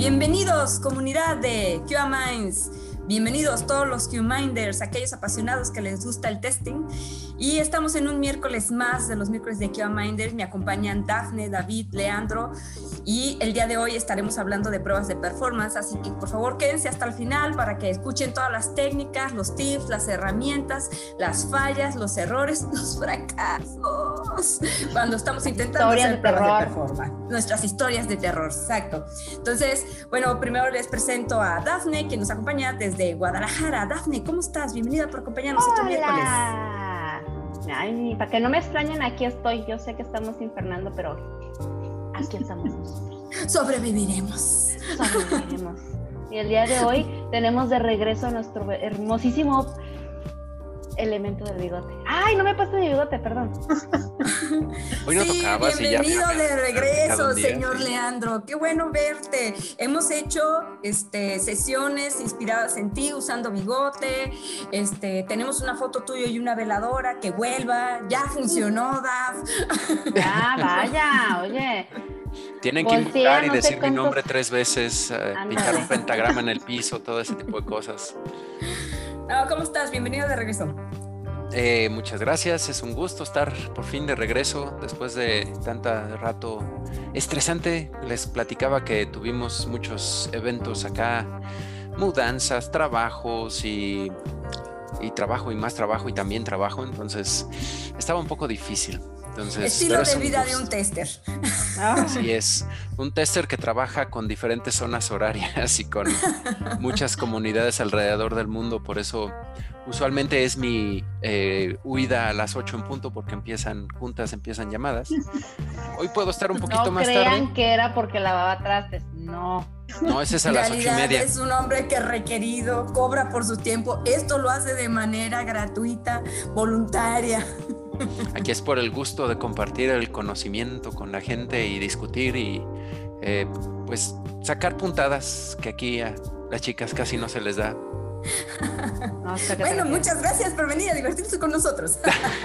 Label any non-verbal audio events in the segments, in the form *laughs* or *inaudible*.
Bienvenidos, comunidad de QA Minds. Bienvenidos todos los Q-Minders, aquellos apasionados que les gusta el testing. Y estamos en un miércoles más de los miércoles de Q-Minders. Me acompañan Dafne, David, Leandro. Y el día de hoy estaremos hablando de pruebas de performance. Así que por favor quédense hasta el final para que escuchen todas las técnicas, los tips, las herramientas, las fallas, los errores, *laughs* los fracasos. Cuando estamos intentando hacer pruebas de performance. Nuestras historias de terror, exacto. Entonces, bueno, primero les presento a Dafne, que nos acompaña desde de Guadalajara. Dafne, ¿cómo estás? Bienvenida por acompañarnos este miércoles. Ay, para que no me extrañen, aquí estoy. Yo sé que estamos infernando, pero aquí estamos nosotros. Sobreviviremos. Sobreviviremos. Y el día de hoy tenemos de regreso a nuestro hermosísimo elemento del bigote. Ay, no me paso de bigote, perdón. *laughs* Hoy no sí, bienvenido de regreso, señor Leandro. Qué bueno verte. Hemos hecho este, sesiones inspiradas en ti usando bigote. Este, tenemos una foto tuya y una veladora que vuelva. Ya funcionó, Daf. Ya, vaya, oye. Tienen que invocar y decir mi nombre tres veces, eh, pintar un pentagrama en el piso, todo ese tipo de cosas. *laughs* ¿Cómo estás? Bienvenido de regreso. Eh, muchas gracias, es un gusto estar por fin de regreso después de tanta rato estresante. Les platicaba que tuvimos muchos eventos acá, mudanzas, trabajos y trabajo y más trabajo y también trabajo, entonces estaba un poco difícil. Entonces, Estilo de vida de un tester. *laughs* Así es, un tester que trabaja con diferentes zonas horarias y con *laughs* muchas comunidades alrededor del mundo, por eso usualmente es mi eh, huida a las 8 en punto porque empiezan juntas, empiezan llamadas. Hoy puedo estar un poquito más tarde. No crean que era porque lavaba trastes, no. No, ese es a las ocho y media. Es un hombre que requerido, cobra por su tiempo. Esto lo hace de manera gratuita, voluntaria. Aquí es por el gusto de compartir el conocimiento con la gente y discutir y eh, pues sacar puntadas que aquí a las chicas casi no se les da. *laughs* bueno, muchas gracias por venir a divertirse con nosotros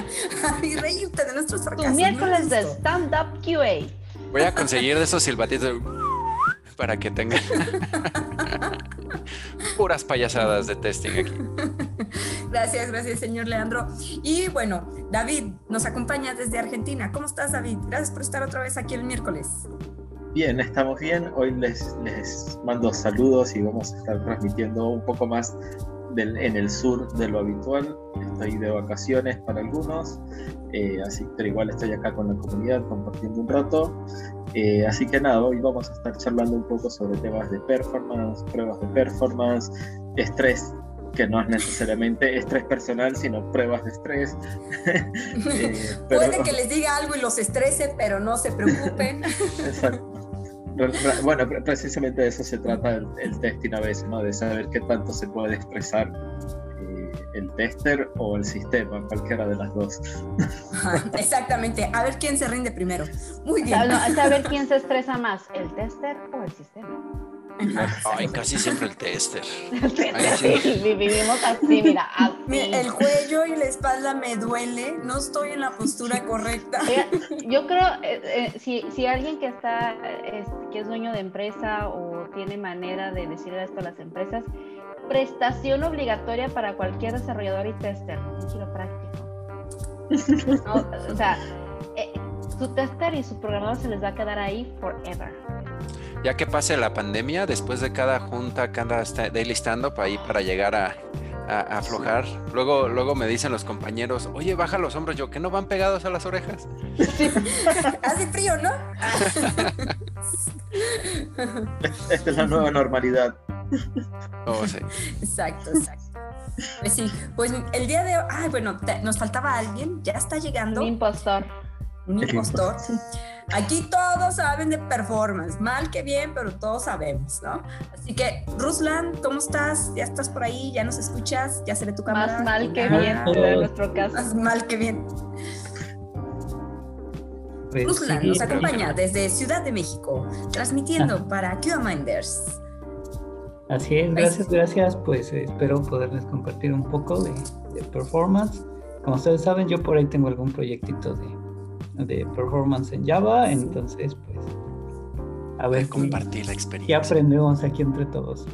*laughs* y reírte de nuestros fracasos. Tu miércoles de Stand Up QA. Voy a conseguir de esos silbatitos *laughs* para que tengan puras payasadas de testing aquí. Gracias, gracias, señor Leandro. Y bueno, David nos acompaña desde Argentina. ¿Cómo estás, David? Gracias por estar otra vez aquí el miércoles. Bien, estamos bien. Hoy les, les mando saludos y vamos a estar transmitiendo un poco más en el sur de lo habitual. Estoy de vacaciones para algunos, eh, así, pero igual estoy acá con la comunidad compartiendo un rato. Eh, así que nada, hoy vamos a estar charlando un poco sobre temas de performance, pruebas de performance, estrés que no es necesariamente estrés personal, sino pruebas de estrés. *laughs* Eh, Puede que les diga algo y los estrese, pero no se preocupen. *laughs* Exacto. Bueno, precisamente de eso se trata el, testing a veces, ¿no? De saber qué tanto se puede expresar eh, el tester o el sistema, cualquiera de las dos. exactamente, a ver quién se rinde primero. Muy bien. A saber *laughs* quién se estresa más, el tester o el sistema. Ay, casi siempre el tester. *laughs* Vivimos así, mira, El cuello y la espalda me duele, no estoy en la postura correcta. *laughs* Yo creo, eh, eh, si, si, alguien que está, que es dueño de empresa o tiene manera de decirle esto a las empresas, prestación obligatoria para cualquier desarrollador y tester, un quiropráctico. o sea, eh, su tester y su programador se les va a quedar ahí forever ya que pase la pandemia, después de cada junta, cada daily stand-up ahí para llegar a, aflojar. Luego, luego me dicen los compañeros, oye, baja los hombros, yo, que no van pegados a las orejas. *laughs* Hace frío, ¿no? *laughs* Esta es la nueva normalidad. *laughs* Oh, sí. Exacto, exacto. Pues sí, pues el día de hoy, ay, bueno, nos faltaba alguien, ya está llegando. Un impostor. Un impostor. Aquí todos saben de performance, mal que bien, pero todos sabemos, ¿no? Así que, Ruslan, ¿cómo estás? ¿Ya estás por ahí? ¿Ya nos escuchas? ¿Ya se ve tu cámara? Más mal que bien, en nuestro caso. Más mal que bien. Pues Ruslan nos acompaña desde Ciudad de México, transmitiendo ah. para QA Minders. Así es, gracias, gracias. Pues eh, espero poderles compartir un poco de, de performance. Como ustedes saben, yo por ahí tengo algún proyectito de de performance en Java, entonces pues A ver, compartir la experiencia. ¿Qué aprendemos aquí entre todos?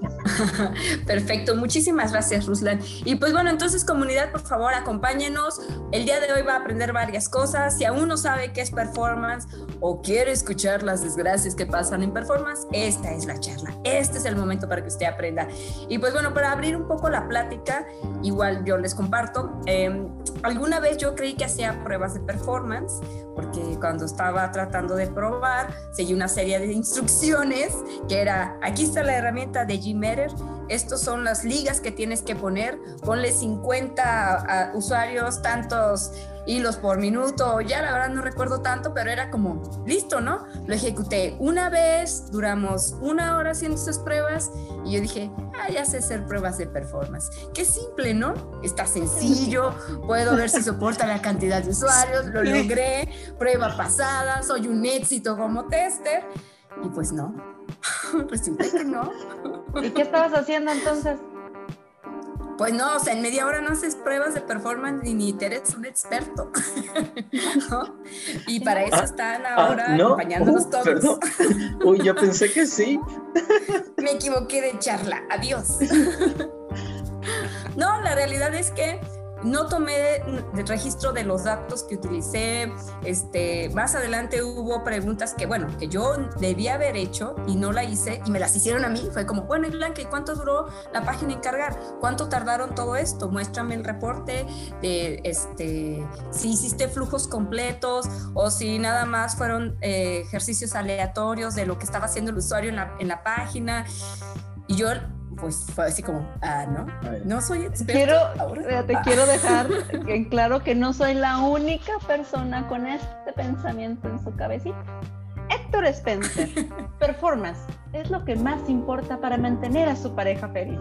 *laughs* Perfecto, muchísimas gracias Ruslan. Y pues bueno, entonces comunidad, por favor, acompáñenos. El día de hoy va a aprender varias cosas. Si aún no sabe qué es performance o quiere escuchar las desgracias que pasan en performance, esta es la charla. Este es el momento para que usted aprenda. Y pues bueno, para abrir un poco la plática, igual yo les comparto. Em, alguna vez yo creí que hacía pruebas de performance, porque cuando estaba tratando de probar, seguí una serie de instrucciones que era, aquí está la herramienta de Gmeter, estos son las ligas que tienes que poner, ponle 50 usuarios, tantos hilos por minuto, ya la verdad no recuerdo tanto, pero era como, listo, ¿no? Lo ejecuté una vez, duramos una hora haciendo esas pruebas y yo dije, ah, ya sé hacer pruebas de performance. Qué simple, ¿no? Está sencillo, puedo ver si soporta la cantidad de usuarios, lo logré, prueba pasada, soy un éxito como tester y pues no, *laughs* resulta que no. ¿Y qué estabas haciendo entonces? Pues no, o sea, en media hora no haces pruebas de performance ni eres un experto. *laughs* Y para eso ah, están ah, ahora acompañándonos uh, todos. Uy, yo pensé que sí. *laughs* Me equivoqué de charla. Adiós. No, la realidad es que no tomé el registro de los datos que utilicé. Este, más adelante hubo preguntas que, bueno, que yo debía haber hecho y no la hice y me las hicieron a mí. Fue como, bueno, Blanca, ¿y cuánto duró la página en cargar? ¿Cuánto tardaron todo esto? Muéstrame el reporte de este, si hiciste flujos completos o si nada más fueron eh, ejercicios aleatorios de lo que estaba haciendo el usuario en la, en la página. Y yo pues fue así como, ah, no, no soy experto. Quiero, te quiero dejar en claro que no soy la única persona con este pensamiento en su cabecita. Héctor Spencer, *laughs* performance, es lo que más importa para mantener a su pareja feliz.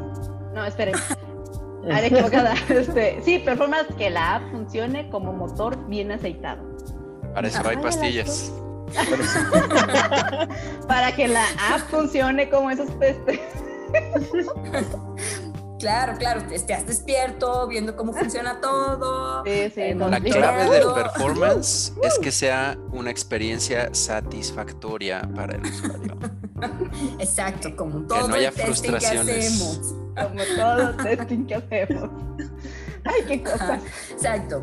No, esperen. *laughs* Haré equivocada. Este, sí, performance, que la app funcione como motor bien aceitado. Para eso hay pastillas. *laughs* para que la app funcione como esos pestes. Claro, claro, estás despierto, viendo cómo funciona todo. Sí, sí, la clave del performance es que sea una experiencia satisfactoria para el usuario. Exacto, como todo no haya frustraciones. Como todo testing que hacemos. *laughs* Ay, qué cosa. Exacto.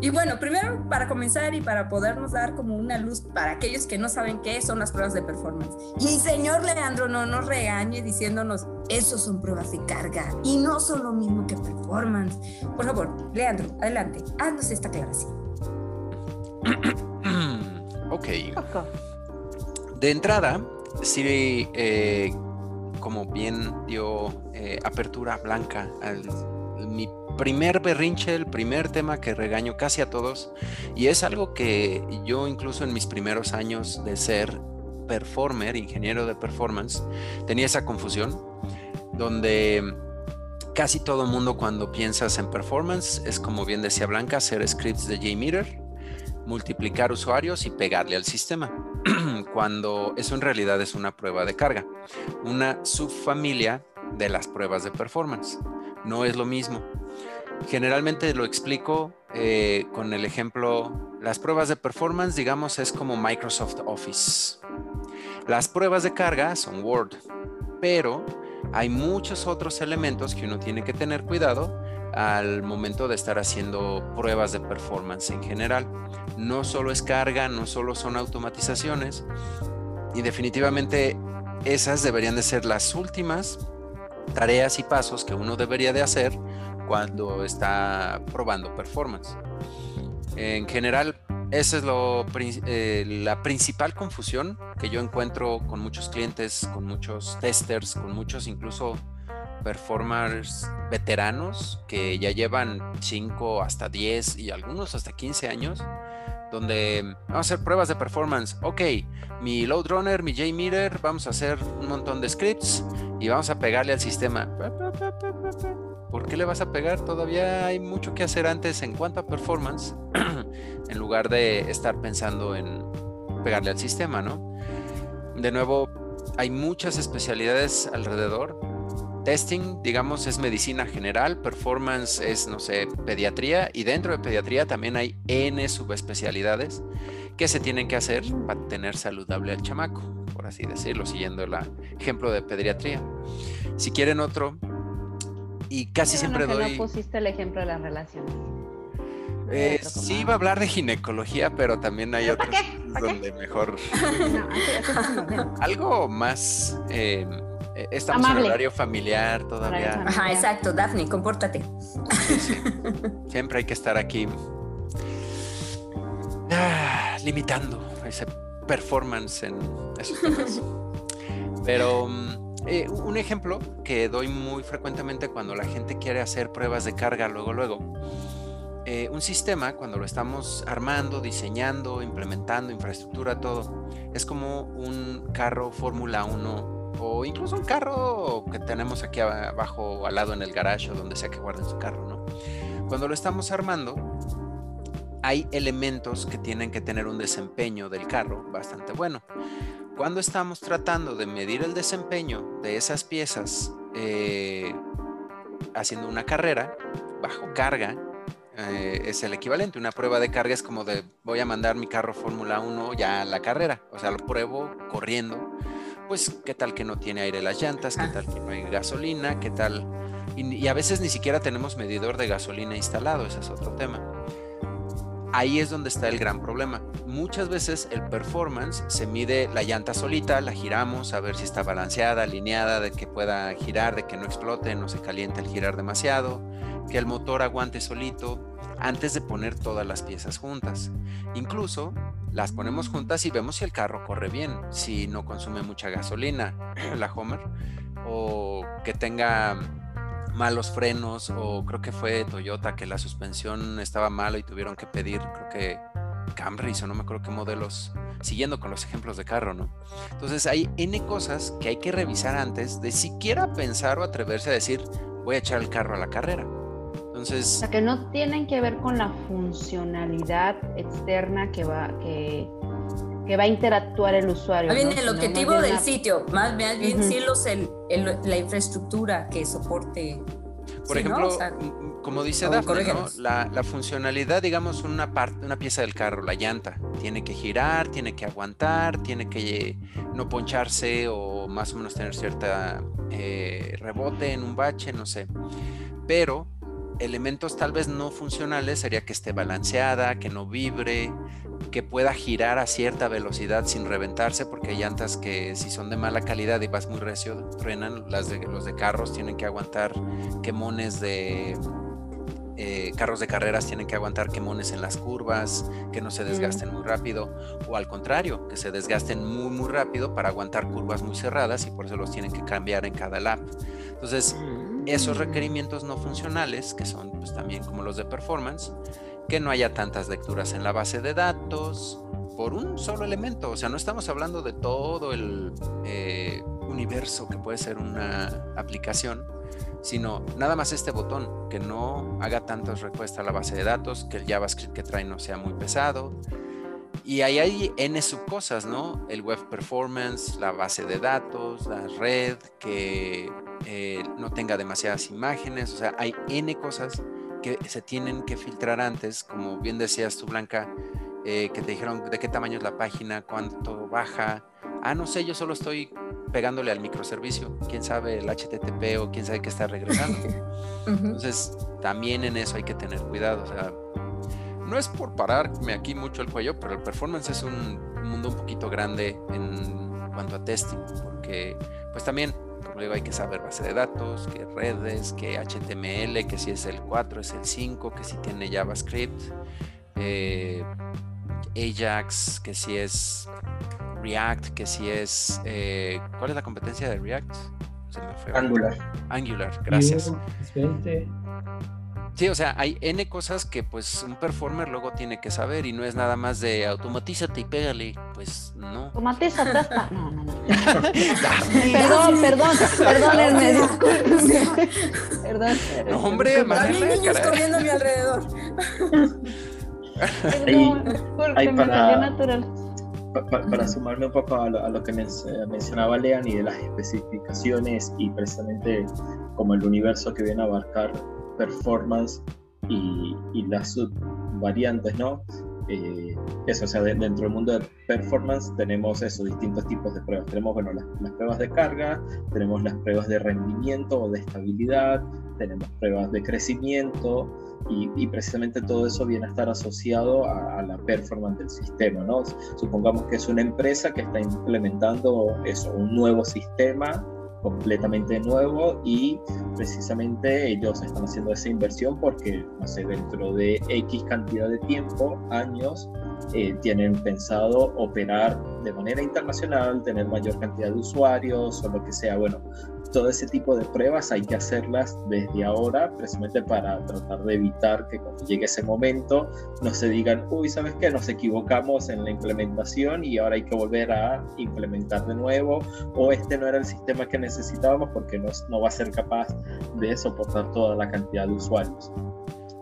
Y bueno, primero para comenzar y para podernos dar como una luz para aquellos que no saben qué son las pruebas de performance. Y señor Leandro no nos regañe diciéndonos, eso son pruebas de carga y no son lo mismo que performance. Por favor, Leandro, adelante, haznos esta aclaración. *clears throat* ok. De entrada, sí, eh, como bien dio eh, apertura blanca al mi primer berrinche, el primer tema que regaño casi a todos, y es algo que yo incluso en mis primeros años de ser performer, ingeniero de performance, tenía esa confusión, donde casi todo mundo cuando piensas en performance es como bien decía Blanca, hacer scripts de JMeter, multiplicar usuarios y pegarle al sistema, *clears throat* cuando eso en realidad es una prueba de carga, una subfamilia de las pruebas de performance. No es lo mismo. Generalmente lo explico eh, con el ejemplo, las pruebas de performance, digamos, es como Microsoft Office. Las pruebas de carga son Word, pero hay muchos otros elementos que uno tiene que tener cuidado al momento de estar haciendo pruebas de performance en general. No solo es carga, no solo son automatizaciones y definitivamente esas deberían de ser las últimas tareas y pasos que uno debería de hacer cuando está probando performance. En general, esa es eh, la principal confusión que yo encuentro con muchos clientes, con muchos testers, con muchos incluso performers veteranos que ya llevan 5 hasta 10 y algunos hasta 15 años donde vamos a hacer pruebas de performance. Ok, mi load runner, mi JMeter, vamos a hacer un montón de scripts y vamos a pegarle al sistema. ¿Por qué le vas a pegar? Todavía hay mucho que hacer antes en cuanto a performance, *clears throat* en lugar de estar pensando en pegarle al sistema, ¿no? De nuevo, hay muchas especialidades alrededor Testing, digamos, es medicina general, performance es, no sé, pediatría y dentro de pediatría también hay N subespecialidades ¿Qué se tienen que hacer para tener saludable al chamaco? Por así decirlo, siguiendo el ejemplo de pediatría. Si quieren otro, y casi siempre doy... No pusiste el ejemplo de las relaciones. Eh, sí iba a hablar de ginecología, pero también hay otros donde mejor... *laughs* *laughs* Algo más... Eh, eh, estamos en horario familiar todavía. Ajá, exacto. Daphne, compórtate. Siempre hay que estar aquí ah, limitando ese performance en esos temas. Pero mm, eh, un ejemplo que doy muy frecuentemente cuando la gente quiere hacer pruebas de carga luego, luego. Eh, un sistema, cuando lo estamos armando, diseñando, implementando, infraestructura, todo, es como un carro Fórmula 1 o incluso un carro que tenemos aquí abajo al lado en el garage o donde sea que guarden su carro, ¿no? Cuando lo estamos armando, hay elementos que tienen que tener un desempeño del carro bastante bueno. Cuando estamos tratando de medir el desempeño de esas piezas eh, haciendo una carrera bajo carga, eh, es el equivalente. Una prueba de carga es como de voy a mandar mi carro Fórmula 1 ya a la carrera. O sea, lo pruebo corriendo pues qué tal que no tiene aire las llantas, qué tal que no hay gasolina, qué tal... Y, a veces ni siquiera tenemos medidor de gasolina instalado, ese es otro tema. Ahí es donde está el gran problema. Muchas veces el performance se mide la llanta solita, la giramos a ver si está balanceada, alineada, de que pueda girar, de que no explote, no se caliente al girar demasiado, que el motor aguante solito, antes de poner todas las piezas juntas. Incluso las ponemos juntas y vemos si el carro corre bien, si no consume mucha gasolina, *clears throat* la Homer, o que tenga malos frenos, o creo que fue Toyota que la suspensión estaba mala y tuvieron que pedir, creo que Camry o no me acuerdo qué modelos, siguiendo con los ejemplos de carro, ¿no? Entonces hay N cosas que hay que revisar antes de siquiera pensar o atreverse a decir, voy a echar el carro a la carrera. Entonces... O sea, que no tienen que ver con la funcionalidad externa que va, que, que va a interactuar el usuario. Más bien el objetivo del sitio, más, bien sí los, el, la infraestructura que soporte. Por ejemplo, como dice Daphne, la, la, funcionalidad, digamos, una parte, una pieza del carro, la llanta, tiene que girar, tiene que aguantar, tiene que no poncharse o más o menos tener cierta eh, rebote en un bache, no sé. Pero elementos tal vez no funcionales sería que esté balanceada, que no vibre, que pueda girar a cierta velocidad sin reventarse, porque hay llantas que si son de mala calidad y vas muy recio, truenan. Las de, los de carros tienen que aguantar quemones de... Eh, carros de carreras tienen que aguantar quemones en las curvas, que no se desgasten muy rápido, o al contrario, que se desgasten muy muy rápido para aguantar curvas muy cerradas y por eso los tienen que cambiar en cada lap. Entonces, esos requerimientos no funcionales, que son pues, también como los de performance, que no haya tantas lecturas en la base de datos por un solo elemento. O sea, no estamos hablando de todo el eh, universo que puede ser una aplicación, sino nada más este botón, que no haga tantas respuestas a la base de datos, que el JavaScript que trae no sea muy pesado. Y ahí hay N subcosas, ¿no? El web performance, la base de datos, la red, que eh, no tenga demasiadas imágenes, o sea, hay N cosas que se tienen que filtrar antes, como bien decías tú, Blanca, eh, que te dijeron de qué tamaño es la página, cuánto baja. Ah, no sé, yo solo estoy pegándole al microservicio, quién sabe el HTTP o quién sabe qué está regresando. *laughs* Entonces, también en eso hay que tener cuidado, o sea, no es por pararme aquí mucho el cuello, pero el performance es un mundo un poquito grande en cuanto a testing, porque pues también digo, hay que saber base de datos, qué redes, qué HTML, que si es el 4, es el 5, que si tiene JavaScript, eh, Ajax, que si es React, que si es... Eh, ¿Cuál es la competencia de React? Angular. Angular, gracias. Sí, o sea, hay N cosas que pues un performer luego tiene que saber y no es nada más de automatízate y pégale, pues no. Automatízate *laughs* hasta... No, no, no. *laughs* perdón, perdón, perdónenme, *laughs* Perdón. No, hombre, Hay niños corriendo a mi alrededor. Perdón, para... natural. para sumarme un poco a lo, que mencionaba Lean y de las especificaciones y precisamente como el universo que viene a abarcar performance y, las subvariantes, ¿no? eh, eso, o sea, dentro del mundo de performance tenemos esos distintos tipos de pruebas. Tenemos, bueno, las, pruebas de carga, tenemos las pruebas de rendimiento o de estabilidad, tenemos pruebas de crecimiento y, precisamente todo eso viene a estar asociado a, a, la performance del sistema, ¿no? Supongamos que es una empresa que está implementando eso, un nuevo sistema completamente nuevo y precisamente ellos están haciendo esa inversión porque, no sé, dentro de X cantidad de tiempo, años, eh, tienen pensado operar de manera internacional, tener mayor cantidad de usuarios o lo que sea. Bueno, todo ese tipo de pruebas hay que hacerlas desde ahora, precisamente para tratar de evitar que cuando llegue ese momento no se digan, uy, ¿sabes qué? Nos equivocamos en la implementación y ahora hay que volver a implementar de nuevo, o este no era el sistema que necesitábamos porque no, no va a ser capaz de soportar toda la cantidad de usuarios.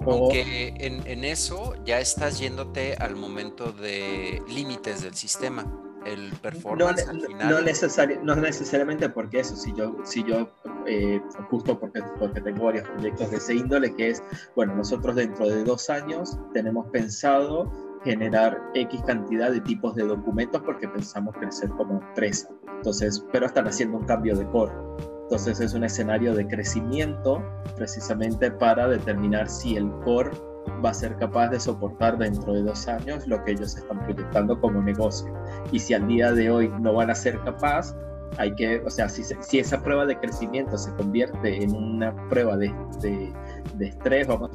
Aunque en, en, eso ya estás yéndote al momento de límites del sistema el performance no, al final. No, no, necesariamente porque eso, si yo, si yo eh, justo porque, porque tengo varios proyectos de ese índole, que es, bueno, nosotros dentro de dos años tenemos pensado generar X cantidad de tipos de documentos porque pensamos crecer como empresa. Entonces, pero están haciendo un cambio de core. Entonces es un escenario de crecimiento precisamente para determinar si el core va a ser capaz de soportar dentro de dos años lo que ellos están proyectando como negocio. Y si al día de hoy no van a ser capaz, hay que, o sea, si, si esa prueba de crecimiento se convierte en una prueba de, de, de estrés, vamos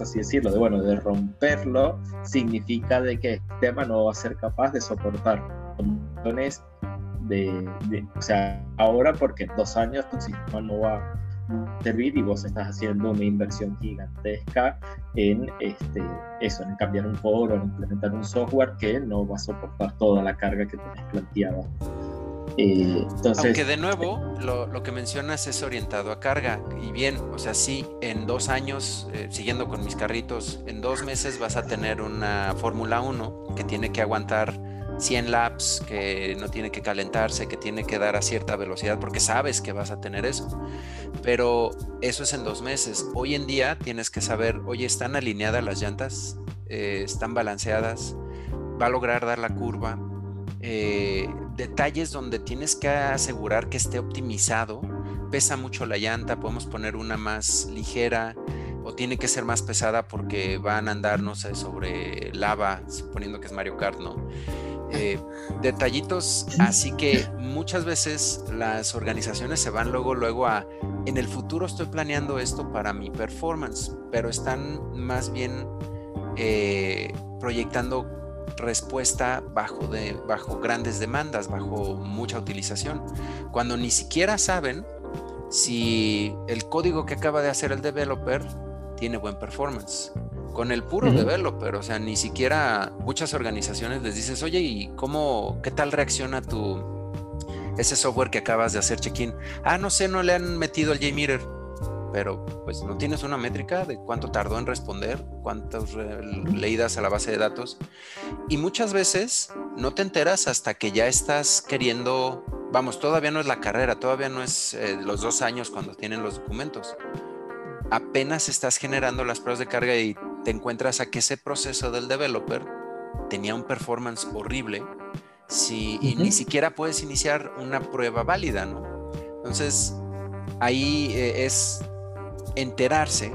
así decirlo, de bueno, de romperlo, significa de que el sistema no va a ser capaz de soportar de, o sea, ahora porque en dos años tu sistema no va servir y vos estás haciendo una inversión gigantesca en este, eso, en cambiar un core o en implementar un software que no va a soportar toda la carga que tenés planteada. Eh, Aunque de nuevo, lo, lo, que mencionas es orientado a carga. Y bien, o sea, sí, en dos años, eh, siguiendo con mis carritos, en dos meses vas a tener una Fórmula 1 que tiene que aguantar 100 laps, que no tiene que calentarse, que tiene que dar a cierta velocidad, porque sabes que vas a tener eso. Pero eso es en dos meses. Hoy en día tienes que saber, oye, ¿están alineadas las llantas? Eh, ¿Están balanceadas? ¿Va a lograr dar la curva? Eh, detalles donde tienes que asegurar que esté optimizado. Pesa mucho la llanta, podemos poner una más ligera o tiene que ser más pesada porque van a andar, no sé, sobre lava, suponiendo que es Mario Kart, ¿no? Eh, detallitos, así que muchas veces las organizaciones se van luego, luego a, en el futuro estoy planeando esto para mi performance, pero están más bien eh, proyectando respuesta bajo, de, bajo grandes demandas, bajo mucha utilización, cuando ni siquiera saben si el código que acaba de hacer el developer tiene buen performance con el puro developer, o sea, ni siquiera muchas organizaciones les dices, oye, ¿y cómo, qué tal reacciona tu, ese software que acabas de hacer check-in? Ah, no sé, no le han metido el JMeter, pero pues no tienes una métrica de cuánto tardó en responder, cuántas leídas a la base de datos. Y muchas veces no te enteras hasta que ya estás queriendo, vamos, todavía no es la carrera, todavía no es eh, los dos años cuando tienen los documentos. Apenas estás generando las pruebas de carga y te encuentras a que ese proceso del developer tenía un performance horrible si, y ni siquiera puedes iniciar una prueba válida, ¿no? Entonces, ahí eh, es enterarse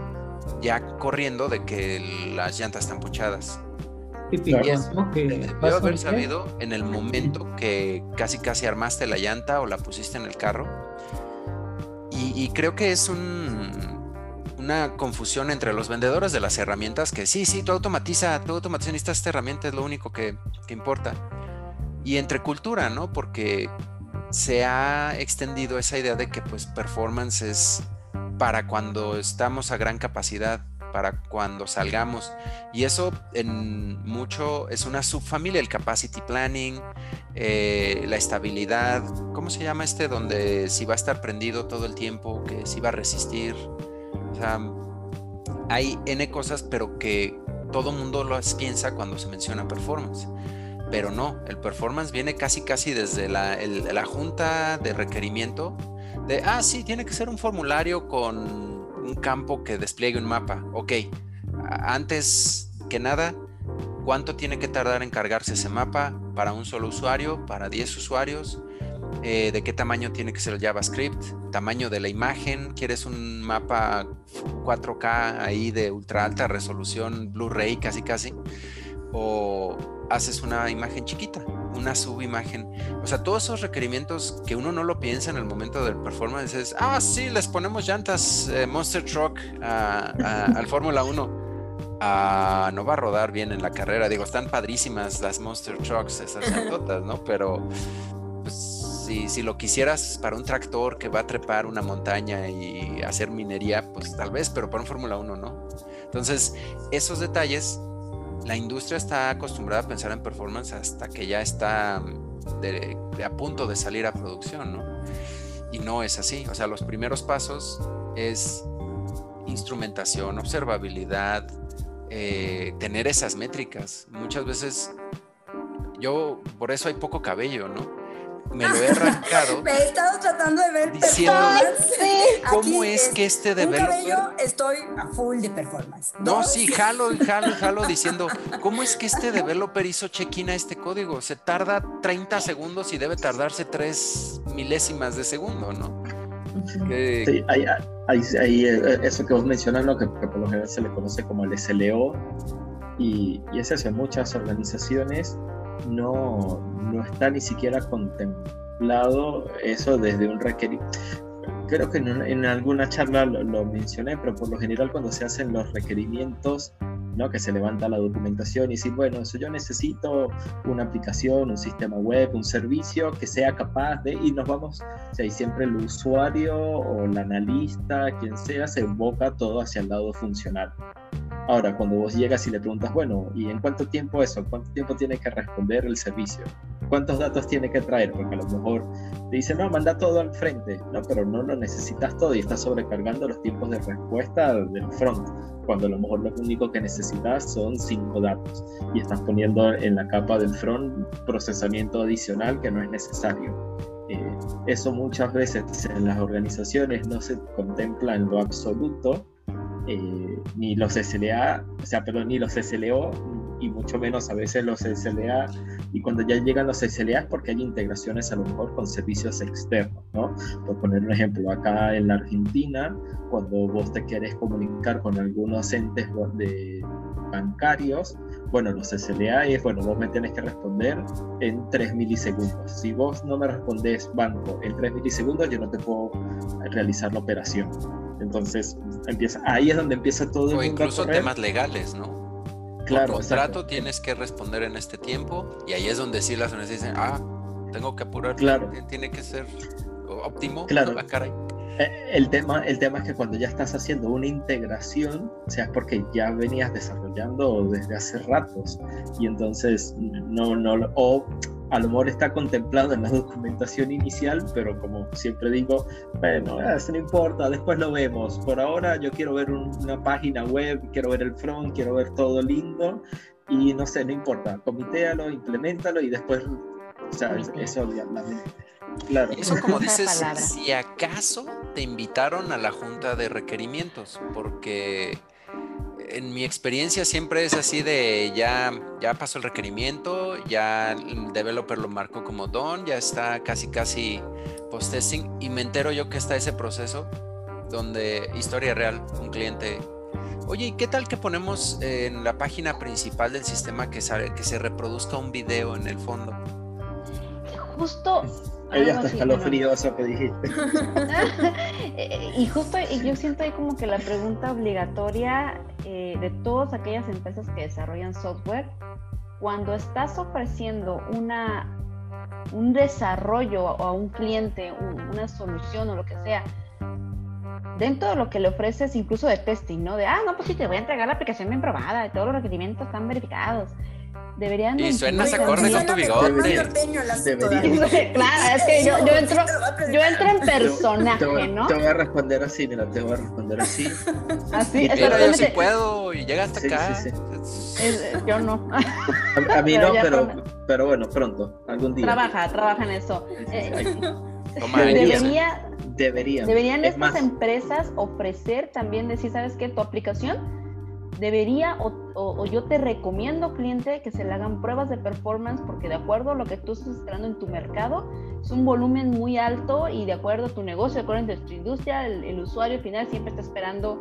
ya corriendo de que las llantas están puchadas. Y eso debió haber sabido en el momento que casi casi armaste la llanta o la pusiste en el carro. y creo que es un, una confusión entre los vendedores de las herramientas que sí, sí, tú automatiza, tú automatiza, esta herramienta, es lo único que, que importa. Y entre cultura, ¿no? Porque se ha extendido esa idea de que pues performance es para cuando estamos a gran capacidad, para cuando salgamos. Y eso en mucho es una subfamilia, el capacity planning, eh, la estabilidad, ¿cómo se llama este? Donde si va a estar prendido todo el tiempo, que si va a resistir, o sea, hay N cosas, pero que todo mundo las piensa cuando se menciona performance. Pero no, el performance viene casi casi desde la, la junta de requerimiento de, ah, sí, tiene que ser un formulario con un campo que despliegue un mapa. Ok, antes que nada, cuánto tiene que tardar en cargarse ese mapa para un solo usuario, para 10 usuarios, eh, de qué tamaño tiene que ser el JavaScript, tamaño de la imagen, quieres un mapa 4K ahí de ultra alta resolución, Blu-ray casi casi, o haces una imagen chiquita, una subimagen. O sea, todos esos requerimientos que uno no lo piensa en el momento del performance es, ah, sí, les ponemos llantas eh, Monster Truck al Fórmula 1. Ah, no va a rodar bien en la carrera. Digo, están padrísimas las Monster Trucks, esas *laughs* llantotas, ¿no? Pero pues, si, lo quisieras para un tractor que va a trepar una montaña y hacer minería, pues tal vez, pero para un Fórmula 1 no. Entonces, esos detalles, la industria está acostumbrada a pensar en performance hasta que ya está mm, a punto de salir a producción, ¿no? Y no es así. O sea, los primeros pasos es instrumentación, observabilidad, eh, tener esas métricas. Muchas veces yo, por eso hay poco cabello, ¿no? Me lo he arrancado. *laughs* me he estado tratando de ver diciendo, ¿Cómo es, que este developer... Cabello, estoy a full de performance. No, sí, jalo y jalo y jalo *laughs* diciendo, ¿cómo es que este developer hizo check-in a este código? Se tarda 30 segundos y debe tardarse 3 milésimas de segundo, ¿no? Sí, hay, hay, eh, eso que vos mencionas, lo que, por lo general se le conoce como el SLO, y, y es eso, en muchas organizaciones no, no está ni siquiera contemplado eso desde un requerimiento. Creo que en, alguna charla lo, mencioné, pero por lo general cuando se hacen los requerimientos, ¿no? que se levanta la documentación y dice, bueno, eso yo necesito una aplicación, un sistema web, un servicio que sea capaz de, y nos vamos, o sea, siempre el usuario o el analista, quien sea, se enfoca todo hacia el lado funcional. Ahora, cuando vos llegas y le preguntas, bueno, ¿y en cuánto tiempo eso? ¿Cuánto tiempo tiene que responder el servicio? ¿Cuántos datos tiene que traer? Porque a lo mejor te dice, no, manda todo al frente, no, pero no lo necesitas todo y estás sobrecargando los tiempos de respuesta del front, cuando a lo mejor lo único que necesitas son cinco datos y estás poniendo en la capa del front procesamiento adicional que no es necesario. Eh, eso muchas veces en las organizaciones no se contempla en lo absoluto eh, ni los SLA, o sea, perdón, ni los SLO, y mucho menos a veces los SLA, y cuando ya llegan los SLA porque hay integraciones a lo mejor con servicios externos, ¿no? Por poner un ejemplo, acá en la Argentina, cuando vos te querés comunicar con algunos entes bancarios, bueno, los SLA es, bueno, vos me tenés que responder en 3 milisegundos. Si vos no me respondés banco en 3 milisegundos, yo no te puedo realizar la operación. Entonces, empieza, ahí es donde empieza todo. O incluso temas legales, ¿no? Claro. Por contrato tienes que responder en este tiempo y ahí es donde sí las universidades dicen, ah, tengo que apurar, claro. tiene que ser óptimo. Claro. Eh, el tema, el tema es que cuando ya estás haciendo una integración, o sea, es porque ya venías desarrollando desde hace ratos y entonces no, no, o a lo mejor está contemplado en la *laughs* documentación inicial, pero como siempre digo, bueno, eso no importa, después lo vemos. Por ahora yo quiero ver una página web, quiero ver el front, quiero ver todo lindo y no sé, no importa, comitéalo, implementalo y después, o sea, eso obviamente. Claro. Eso como dices, si acaso te invitaron a la junta de requerimientos, porque en mi experiencia siempre es así de ya, ya pasó el requerimiento, ya el developer lo marcó como don, ya está casi casi post-testing y me entero yo que está ese proceso donde historia real, un cliente, oye, ¿y qué tal que ponemos en la página principal del sistema que, que se reproduzca un video en el fondo? Justo ella está escalofrío eso que dijiste. *laughs* y justo yo siento ahí como que la pregunta obligatoria eh, de todas aquellas empresas que desarrollan software, cuando estás ofreciendo una, un desarrollo a un cliente, una solución o lo que sea, dentro de lo que le ofreces incluso de testing, ¿no? De, ah, no, pues sí, te voy a entregar la aplicación bien probada, todos los requerimientos están verificados deberían y suenas acorde con tu bigote claro es que yo, yo entro yo entro en personaje no te voy a responder así mira te voy a responder así. *laughs* Así pero yo sí puedo y llega hasta acá. sí, yo no. A, mí *laughs* no pero pero bueno pronto algún día. Trabaja trabaja en eso. Eh, *laughs* debería deberían. deberían estas empresas ofrecer también decir sabes qué tu aplicación debería o, yo te recomiendo, cliente, que se le hagan pruebas de performance porque de acuerdo a lo que tú estás esperando en tu mercado, es un volumen muy alto y de acuerdo a tu negocio, de acuerdo a tu industria, el, usuario final siempre está esperando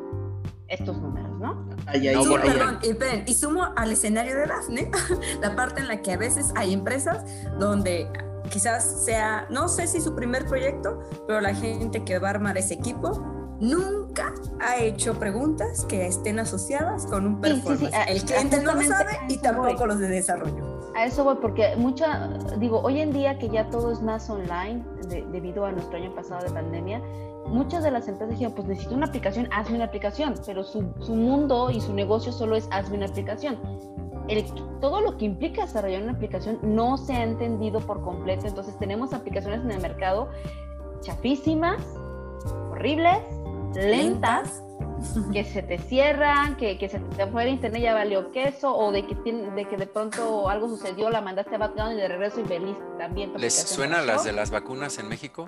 estos números, ¿no? y, sumo al escenario de Daphne, *laughs* la parte en la que a veces hay empresas donde quizás sea, no sé si su primer proyecto, pero la gente que va a armar ese equipo nunca ha hecho preguntas que estén asociadas con un performance. El cliente no lo sabe y tampoco los de desarrollo. A eso voy, porque mucha, digo, hoy en día que ya todo es más online debido a nuestro año pasado de pandemia, muchas de las empresas dijeron, pues necesito una aplicación, hazme una aplicación, pero su, su mundo y su negocio solo es hazme una aplicación. El, todo lo que implica desarrollar una aplicación no se ha entendido por completo, entonces tenemos aplicaciones en el mercado chafísimas, horribles, lentas, que se te cierran, que, que se te fue el internet ya valió queso, o de que, de que de pronto algo sucedió, la mandaste a background y de regreso y feliz también. ¿Les suena las de las vacunas en México?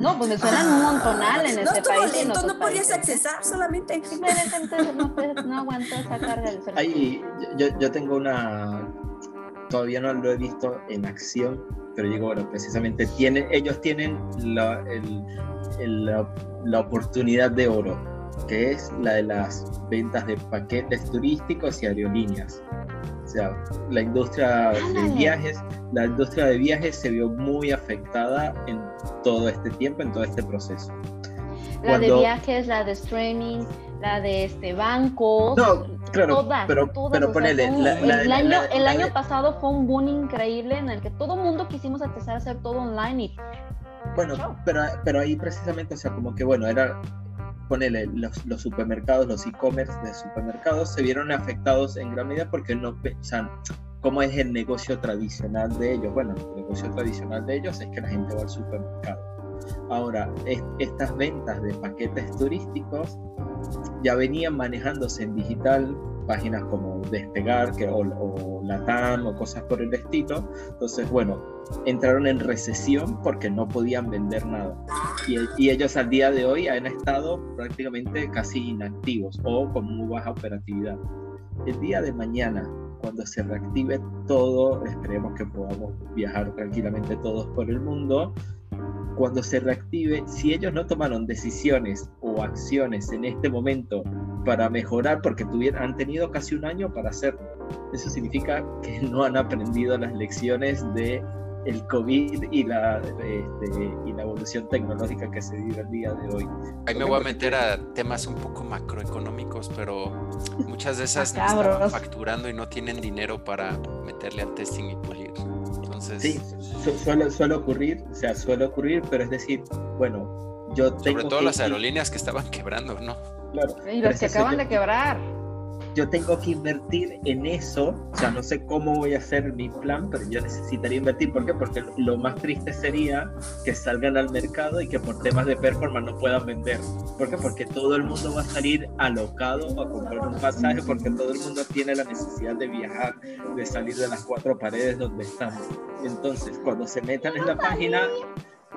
No, pues me suenan un montonal en este país. Lento, no podías accesar solamente. Simplemente no, no aguantó esa carga del Ahí, yo, yo tengo una. Todavía no lo he visto en acción, pero digo, bueno, precisamente tiene, ellos tienen la, el, la, oportunidad de oro, que es la de las ventas de paquetes turísticos y aerolíneas. O sea, la industria de viajes, la industria de viajes se vio muy afectada en todo este tiempo, en todo este proceso. La de viajes, la de streaming, la de este bancos. No, claro, pero, pero ponele. el, año, el año pasado fue un boom increíble en el que todo mundo quisimos empezar a hacer todo online y bueno, pero, pero ahí precisamente, o sea, como que bueno, era, ponele, los, los supermercados, los e-commerce de supermercados se vieron afectados en gran medida porque no, sea, ¿cómo es el negocio tradicional de ellos? Bueno, el negocio tradicional de ellos es que la gente va al supermercado. Ahora, estas ventas de paquetes turísticos ya venían manejándose en digital páginas como Despegar que, o, o Latam o cosas por el estilo. Entonces, bueno, entraron en recesión porque no podían vender nada. Y, y, ellos al día de hoy han estado prácticamente casi inactivos o con muy baja operatividad. El día de mañana, cuando se reactive todo, esperemos que podamos viajar tranquilamente todos por el mundo, cuando se reactive, si ellos no tomaron decisiones o acciones en este momento para mejorar, porque tuvieron, han tenido casi un año para hacerlo, eso significa que *laughs* no han aprendido las lecciones de el COVID y la, este, y la evolución tecnológica que se vive el día de hoy. Ahí me voy a meter a temas un poco macroeconómicos, pero muchas de esas no están facturando y no tienen dinero para meterle al testing y pulir. Entonces... Sí, suele, suele ocurrir, o sea, suele ocurrir, pero es decir, bueno, yo tengo... Sobre todo las aerolíneas que estaban *laughs* quebrando, ¿no? Claro. Y los que acaban de quebrar yo tengo que invertir en eso, o sea, no sé cómo voy a hacer mi plan, pero yo necesitaría invertir. ¿Por qué? Porque lo más triste sería que salgan al mercado y que por temas de performance no puedan vender. ¿Por qué? Porque todo el mundo va a salir alocado a comprar un pasaje, porque todo el mundo tiene la necesidad de viajar, de salir de las cuatro paredes donde estamos. Entonces, cuando se metan en la página,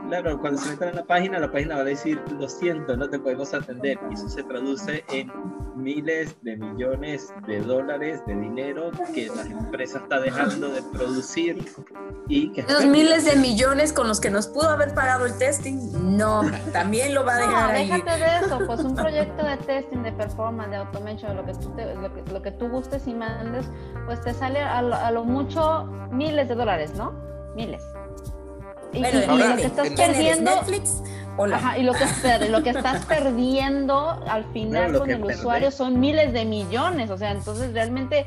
Claro, cuando se metan en la página, la página va a decir, lo siento, no te podemos atender. Y eso se traduce en miles de millones de dólares de dinero que la empresa está dejando de producir y que... Los miles de millones con los que nos pudo haber pagado el testing, no, también lo va a dejar no, ahí. déjate de eso, pues un proyecto de testing, de performance, de automation, lo que tú, lo que, lo que tú gustes y mandes, pues te sale a lo, a lo mucho miles de dólares, ¿no? Miles. Y, lo que estás perdiendo. Netflix, y lo que, lo que estás *laughs* perdiendo al final con el usuario son miles de millones. O sea, entonces realmente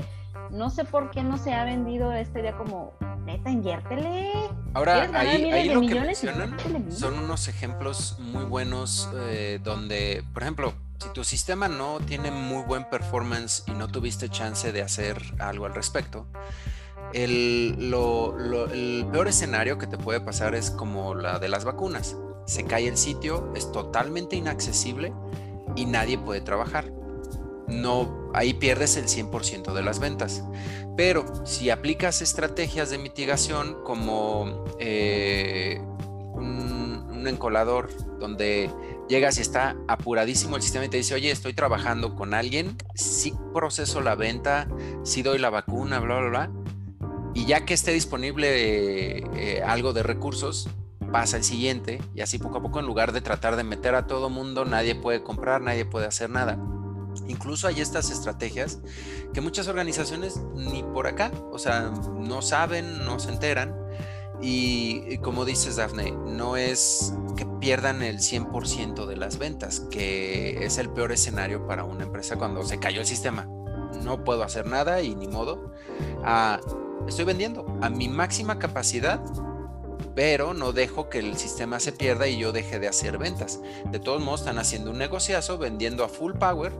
no sé por qué no se ha vendido este día como neta, inviértele. Ahora, ahí, ahí lo que mencionan son unos ejemplos muy buenos eh, donde, por ejemplo, si tu sistema no tiene muy buen performance y no tuviste chance de hacer algo al respecto, el, peor escenario que te puede pasar es como la de las vacunas. Se cae el sitio, es totalmente inaccesible y nadie puede trabajar. No, ahí pierdes el 100% de las ventas. Pero si aplicas estrategias de mitigación como eh, un, un encolador donde llegas y está apuradísimo el sistema y te dice, oye, estoy trabajando con alguien, sí proceso la venta, sí doy la vacuna, bla, bla, bla. Y ya que esté disponible eh, algo de recursos, pasa el siguiente y así poco a poco en lugar de tratar de meter a todo mundo, nadie puede comprar, nadie puede hacer nada. Incluso hay estas estrategias que muchas organizaciones ni por acá, o sea, no saben, no se enteran. Y, como dices, Dafne, no es que pierdan el 100% de las ventas, que es el peor escenario para una empresa cuando se cayó el sistema. No puedo hacer nada y ni modo. Ah, estoy vendiendo a mi máxima capacidad, pero no dejo que el sistema se pierda y yo deje de hacer ventas. De todos modos, están haciendo un negociazo vendiendo a full power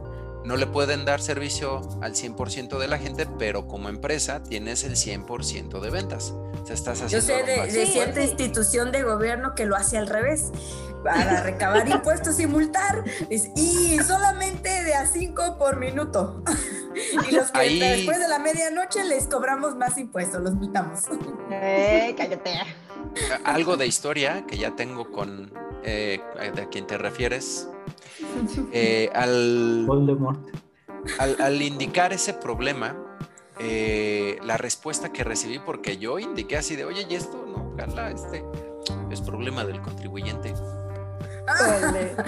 no le pueden dar servicio al 100% de la gente, pero como empresa tienes el 100% de ventas. O sea, estás haciendo Yo sé de, cierta institución de gobierno que lo hace al revés para recabar *laughs* impuestos y multar, y solamente de a 5 por minuto. *laughs* y los que después de la medianoche les cobramos más impuestos, los multamos. Eh, cállate. Algo de historia que ya tengo con eh, de a quien te refieres, *laughs* eh, al, al, indicar ese problema, eh, la respuesta que recibí, porque yo indiqué así de, oye, y esto no, gala, este es problema del contribuyente. *laughs* Ah,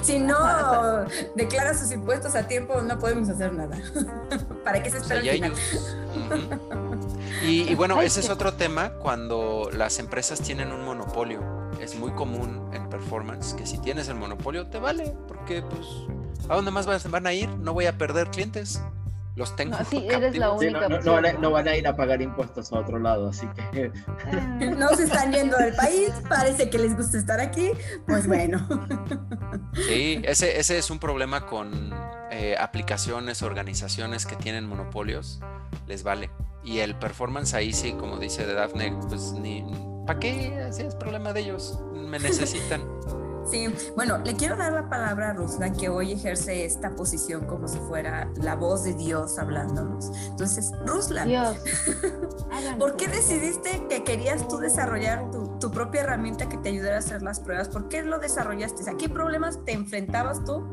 si no *laughs* declara sus impuestos a tiempo, no podemos hacer nada. ¿Para qué se espera y, bueno, ese es otro tema cuando las empresas tienen un monopolio. Es muy común en performance que si tienes el monopolio te vale, porque pues ¿a dónde más van a ir? No voy a perder clientes. Los tengo. No, sí, eres la única. no, van a, ir a pagar impuestos a otro lado, así que. Ah. *laughs* no se están yendo del país, parece que les gusta estar aquí, pues bueno. *laughs* Sí, ese, ese es un problema con eh, aplicaciones, organizaciones que tienen monopolios, les vale. Y el performance ahí sí, como dice de Daphne, pues ni. ¿Para qué? Así es problema de ellos. Me necesitan. *laughs* Sí, bueno, le quiero dar la palabra a Ruslan, que hoy ejerce esta posición como si fuera la voz de Dios hablándonos. Entonces, Ruslan, Dios. *laughs* ¿por qué decidiste que querías tú desarrollar tu, propia herramienta que te ayudara a hacer las pruebas? ¿Por qué lo desarrollaste? ¿A qué problemas te enfrentabas tú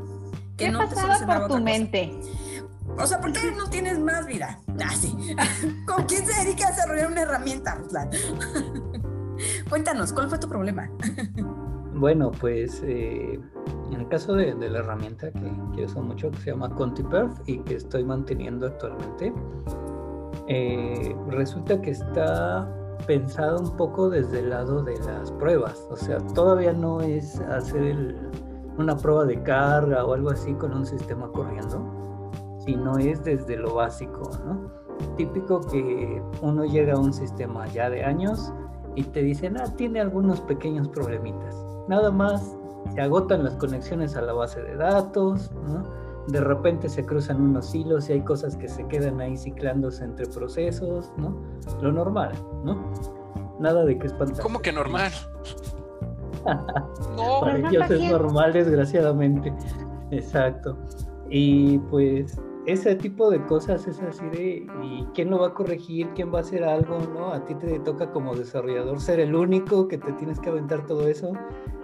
que ¿Qué no pasaba te por tu mente? O sea, ¿por qué no tienes más vida? Ah, sí. *laughs* ¿Con quién se dedica a desarrollar una herramienta, Ruslan? *laughs* Cuéntanos, ¿cuál fue tu problema? Bueno, pues eh, en el caso de, la herramienta que, que, uso mucho, que se llama ContiPerf y que estoy manteniendo actualmente, eh, resulta que está pensado un poco desde el lado de las pruebas. O sea, todavía no es hacer una prueba de carga o algo así con un sistema corriendo, sino es desde lo básico, ¿no? Típico que uno llega a un sistema ya de años y te dicen, ah, tiene algunos pequeños problemitas nada más se agotan las conexiones a la base de datos, De repente se cruzan unos hilos y hay cosas que se quedan ahí ciclándose entre procesos, ¿no? Lo normal, ¿no? Nada de que espantar. ¿Cómo que normal? *laughs* no, Para ellos es normal, desgraciadamente. Exacto. Y pues ese tipo de cosas es así de, ¿y quién lo va a corregir? ¿Quién va a hacer algo? ¿No? A ti te toca como desarrollador ser el único que te tienes que aventar todo eso.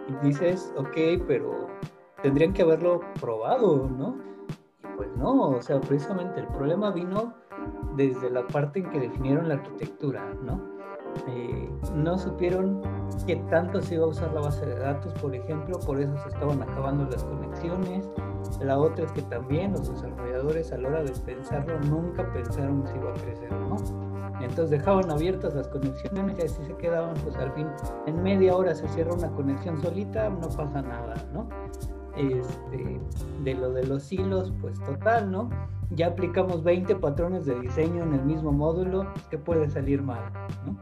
Y dices, ok, pero tendrían que haberlo probado, ¿no? Y pues no, o sea, precisamente el problema vino desde la parte en que definieron la arquitectura, ¿no? Eh, no supieron qué tanto se iba a usar la base de datos, por ejemplo, por eso se estaban acabando las conexiones. La otra es que también los desarrolladores a la hora de pensarlo nunca pensaron si iba a crecer no. Entonces dejaban abiertas las conexiones y así se quedaban, pues al fin en media hora se cierra una conexión solita, no pasa nada, ¿no? Este, de lo de los hilos, pues total, ¿no? Ya aplicamos 20 patrones de diseño en el mismo módulo, ¿qué puede salir mal? ¿no?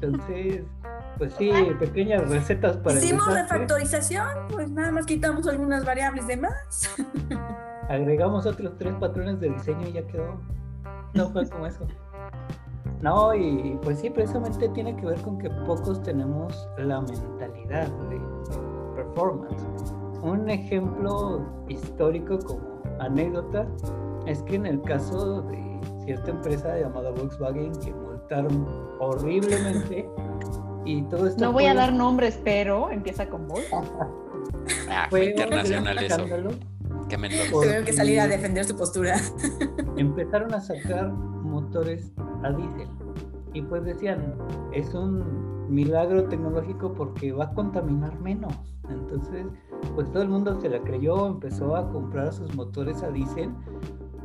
Entonces, pues sí, pequeñas recetas para... Hicimos refactorización, pues nada más quitamos algunas variables de más. Agregamos otros tres patrones de diseño y ya quedó. No fue como eso. No, y pues sí, precisamente tiene que ver con que pocos tenemos la mentalidad de performance un ejemplo histórico como anécdota es que en el caso de cierta empresa llamada Volkswagen que multaron horriblemente y todo esto no voy a dar nombres pero empieza con Volkswagen *laughs* Ah, fue Fue internacional eso. Qué mentor. Tuvieron que salir a defender su postura. *laughs* empezaron a sacar motores a diésel. Y pues decían, es un milagro tecnológico porque va a contaminar menos. Entonces, pues todo el mundo se la creyó, empezó a comprar sus motores a diésel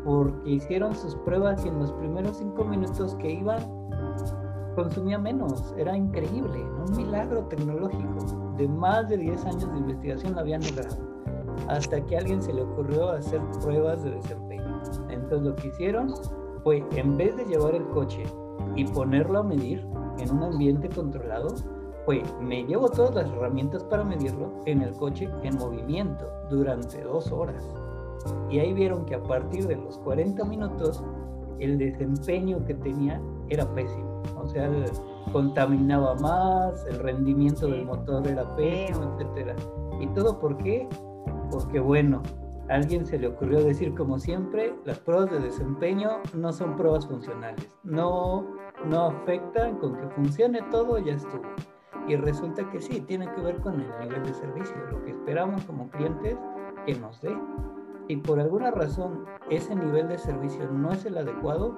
porque hicieron sus pruebas y en los primeros cinco minutos que iban consumía menos. Era increíble, un milagro tecnológico. De más de 10 años de investigación lo habían logrado. Hasta que a alguien se le ocurrió hacer pruebas de desempeño. Entonces lo que hicieron fue, en vez de llevar el coche y ponerlo a medir en un ambiente controlado, fue, me llevo todas las herramientas para medirlo en el coche en movimiento durante dos horas. Y ahí vieron que a partir de los 40 minutos, el desempeño que tenía era pésimo. O sea, el- contaminaba más, el rendimiento del Sí. motor era pésimo, etcétera. ¿Y todo por qué? Porque bueno, a alguien se le ocurrió decir como siempre, las pruebas de desempeño no son pruebas funcionales. No, no afectan con que funcione todo, ya estuvo. Y resulta que sí, tiene que ver con el nivel de servicio, lo que esperamos como clientes que nos dé. Y por alguna razón ese nivel de servicio no es el adecuado,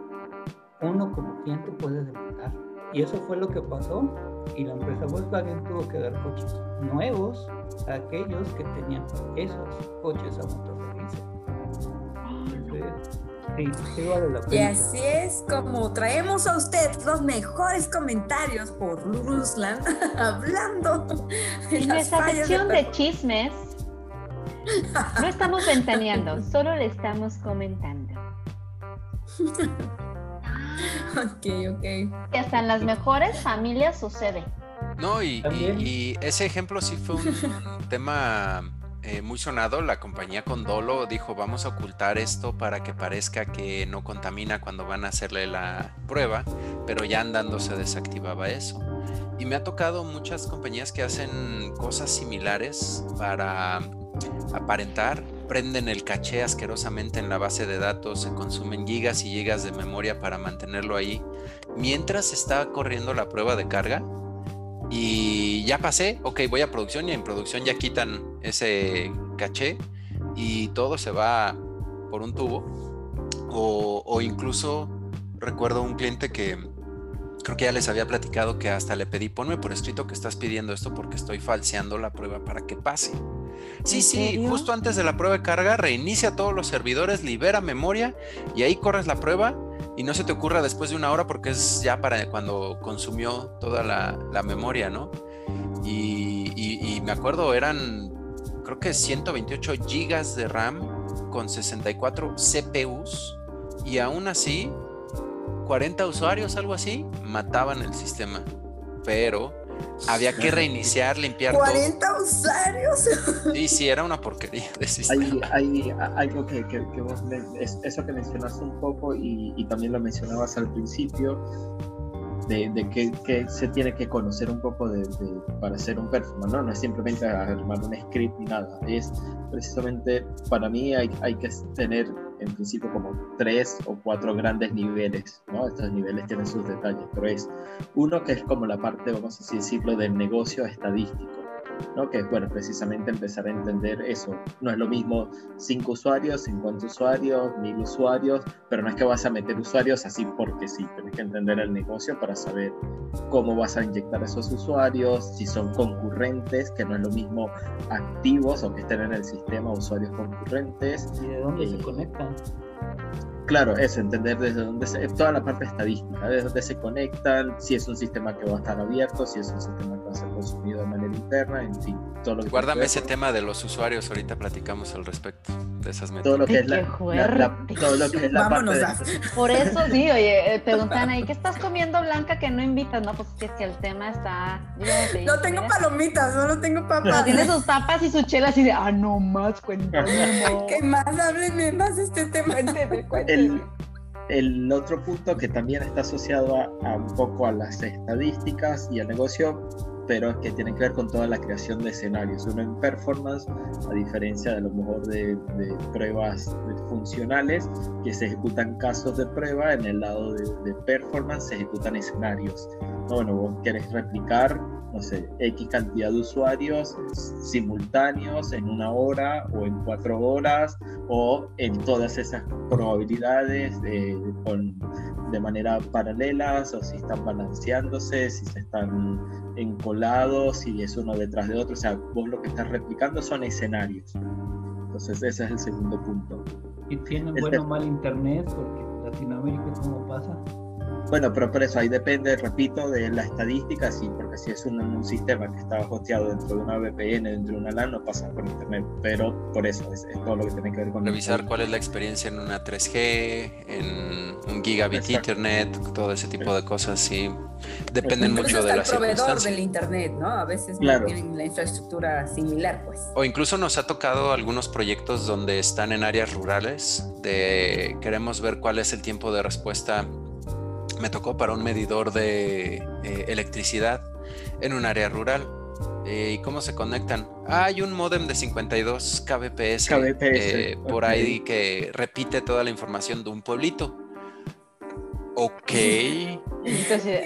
uno como cliente puede demandar. Y eso fue lo que pasó y la empresa Volkswagen tuvo que dar coches nuevos a aquellos que tenían esos coches a motor de diésel. Entonces, sí, sí vale la Y así es como traemos a usted los mejores comentarios por Ruslan *laughs* hablando de En las nuestra sección de de chismes, no estamos ventaneando, *laughs* solo le estamos comentando. *laughs* Ok, ok. Que hasta en las mejores familias sucede. No, y, y- También. y ese ejemplo sí fue un tema eh, muy sonado. La compañía Condolo dijo, vamos a ocultar esto para que parezca que no contamina cuando van a hacerle la prueba, pero ya andando se desactivaba eso. Y me ha tocado muchas compañías que hacen cosas similares para aparentar, prenden el caché asquerosamente en la base de datos, se consumen gigas y gigas de memoria para mantenerlo ahí, mientras está corriendo la prueba de carga. Y ya pasé, ok, voy a producción y en producción ya quitan ese caché y todo se va por un tubo. O, o incluso recuerdo un cliente que creo que ya les había platicado que hasta le pedí, ponme por escrito que estás pidiendo esto porque estoy falseando la prueba para que pase. Sí, ¿En sí, serio? justo antes de la prueba de carga, reinicia todos los servidores, libera memoria y ahí corres la prueba y no se te ocurra después de una hora porque es ya para cuando consumió toda la, memoria, ¿no? Y, y- y me acuerdo, eran creo que 128 gigas de RAM con 64 CPUs y aún así 40 usuarios, algo así, mataban el sistema. Pero había que reiniciar, limpiar todo. 40 usuarios. *laughs* Sí, sí, era una porquería de sistema. Hay, hay a- algo que, que, que vos es- eso que mencionaste un poco y, y también lo mencionabas al principio, de, de que, que se tiene que conocer un poco de, de- para ser un performance, ¿no? No es simplemente armar un script ni nada, es precisamente, para mí hay, hay que tener en principio como tres o cuatro grandes niveles, ¿no? Estos niveles tienen sus detalles, pero es uno que es como la parte, vamos a decirlo, del negocio estadístico. ¿No? Que es, bueno, precisamente empezar a entender eso. No es lo mismo 5 usuarios, 50 usuarios, 1000 usuarios, pero no es que vas a meter usuarios así porque sí, tienes que entender el negocio para saber cómo vas a inyectar esos usuarios, si son concurrentes, que no es lo mismo activos o que estén en el sistema usuarios concurrentes. ¿Y de dónde se Eh, conectan? Claro, eso, entender desde dónde se, toda la parte estadística, desde dónde se conectan, si es un sistema que va a estar abierto, si es un sistema que va a ser consumido interna, en fin, todo lo que Guárdame ese tema de los usuarios, ahorita platicamos al respecto de esas con todo lo que es la, la- la- todo lo que es la Vámonos, parte de-. Por eso *laughs* sí, oye, eh, preguntan ahí, ¿qué estás comiendo Blanca que no invitas? No, pues es que, es que el tema está... yo No tengo mira. palomitas, solo tengo papas. tiene sus tapas y sus chelas y de, ah, no más, cuéntame. no". ¿Qué más? Háblenme más de este tema. Cuénteme, *laughs* cuénteme. el, el otro punto que también está asociado a, a un poco a las estadísticas y al negocio pero que tienen que ver con toda la creación de escenarios. Uno en performance, a diferencia de lo mejor de, de pruebas funcionales, que se ejecutan casos de prueba, en el lado de, de performance se ejecutan escenarios. No, bueno, vos querés replicar no sé, X cantidad de usuarios simultáneos en una hora o en cuatro horas o en todas esas probabilidades de, de manera paralelas o si están balanceándose, si se están encolados, si es uno detrás de otro. O sea, vos lo que estás replicando son escenarios. Entonces ese es el segundo punto. ¿Y tienen bueno o mal internet? Porque Latinoamérica, ¿cómo pasa? Bueno, pero por eso ahí depende, repito, de la estadística, sí, porque si es un, sistema que está hosteado dentro de una VPN, dentro de una LAN, no pasa por internet, pero por eso es, todo lo que tiene que ver con... Revisar cuál es la experiencia en una 3G, en un gigabit internet, todo ese tipo de cosas, sí, dependen mucho de la el proveedor del internet, ¿no? A veces no tienen la infraestructura similar, pues. O incluso nos ha tocado algunos proyectos donde están en áreas rurales, de queremos ver cuál es el tiempo de respuesta me tocó para un medidor de eh, electricidad en un área rural. Eh, ¿Y cómo se conectan? hay un modem de 52 kbps, eh, por ahí que repite toda la información de un pueblito. Ok.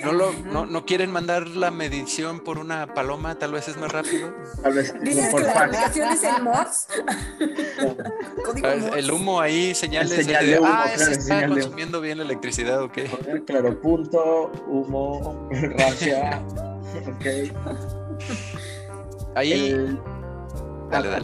¿No, lo, no, ¿No, quieren mandar la medición por una paloma? Tal vez es más rápido. Tal vez ¿Dices que la es el MOS? *laughs* el humo ahí, señales de, ah, se está consumiendo bien la electricidad, ok. Claro, punto, humo, *laughs* racia, ok. Ahí... El... Dale, ah,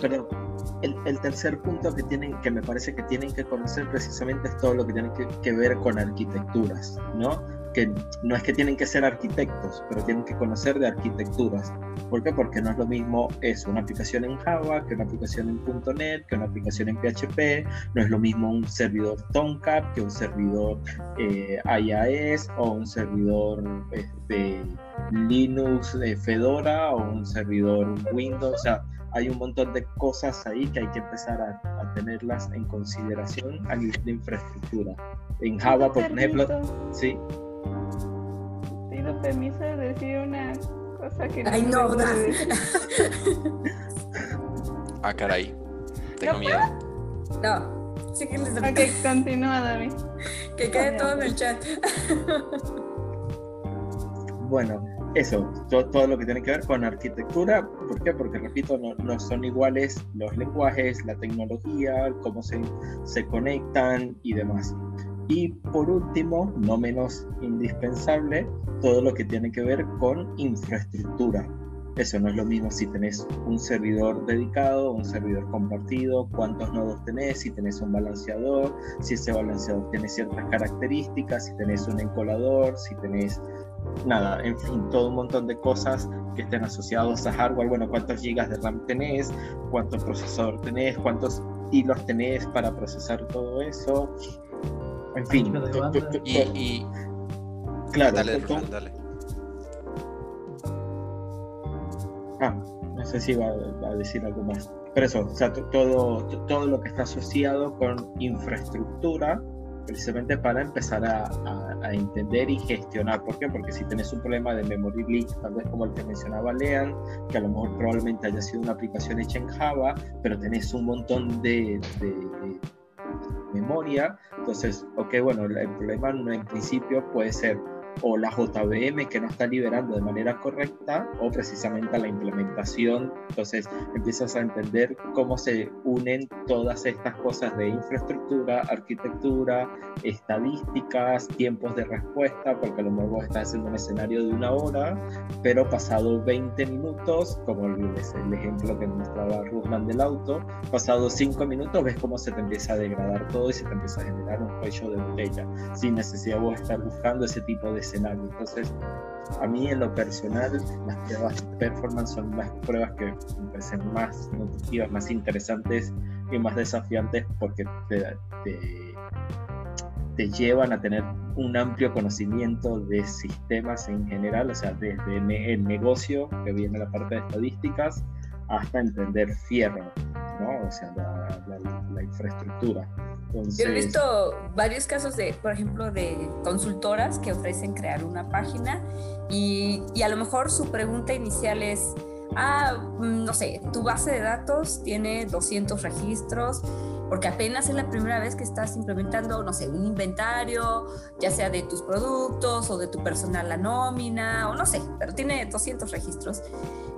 el, tercer punto que tienen, que me parece que tienen que conocer precisamente es todo lo que tiene que, ver con arquitecturas, ¿no? Que no es que tienen que ser arquitectos, pero tienen que conocer de arquitecturas. ¿Por qué? Porque no es lo mismo una aplicación en Java, que una aplicación en .NET, que una aplicación en PHP, no es lo mismo un servidor Tomcat que un servidor eh, IIS o un servidor este, Linux de Fedora o un servidor Windows, o sea, hay un montón de cosas ahí que hay que empezar a, tenerlas en consideración a nivel de infraestructura. En Java, por ejemplo, sí. Pido permiso de decir una cosa que no. Ay, no, no. *laughs* ah, caray. Tengo miedo. No. Sí que les Ok, continúa, David. Que quede todo en el chat. bueno, eso, todo, lo que tiene que ver con arquitectura. ¿Por qué? Porque, repito, no, son iguales los lenguajes, la tecnología, cómo se, se conectan y demás. Y por último, no menos indispensable, todo lo que tiene que ver con infraestructura. Eso no es lo mismo si tenés un servidor dedicado, un servidor compartido, cuántos nodos tenés, si tenés un balanceador, si ese balanceador tiene ciertas características, si tenés un encolador, si tenés nada, en fin, todo un montón de cosas que estén asociados a hardware. Bueno, cuántos gigas de RAM tenés, cuánto procesador tenés, cuántos hilos tenés para procesar todo eso. En fin. Y, claro, dale, dale. Ah, no sé si va a decir algo más. Pero eso, o sea, todo, todo lo que está asociado con infraestructura precisamente para empezar a, entender y gestionar. ¿Por qué? Porque si tenés un problema de memory leak, tal vez como el que mencionaba Lean, que a lo mejor probablemente haya sido una aplicación hecha en Java, pero tenés un montón de, memoria, entonces, ok, bueno, el problema en principio puede ser o la JVM que no está liberando de manera correcta o precisamente la implementación. Entonces empiezas a entender cómo se unen todas estas cosas de infraestructura, arquitectura, estadísticas, tiempos de respuesta, porque a lo mejor estás haciendo un escenario de una hora, pero pasado 20 minutos, como el ejemplo que mostraba Rusman del auto, pasado 5 minutos ves cómo se te empieza a degradar todo y se te empieza a generar un cuello de botella, sin necesidad de estar buscando ese tipo de escenario. Entonces, a mí en lo personal, las pruebas de performance son las pruebas que me parecen más nutritivas, más interesantes y más desafiantes porque te, te, llevan a tener un amplio conocimiento de sistemas en general, o sea, desde el negocio, que viene la parte de estadísticas, hasta entender fierro, ¿no? o sea, la, la infraestructura. Yo he visto varios casos de, por ejemplo, de consultoras que ofrecen crear una página y, y a lo mejor su pregunta inicial es, ah, mm, no sé, tu base de datos tiene 200 registros, porque apenas es la primera vez que estás implementando, no sé, un inventario, ya sea de tus productos o de tu personal la nómina, o no sé, pero tiene 200 registros.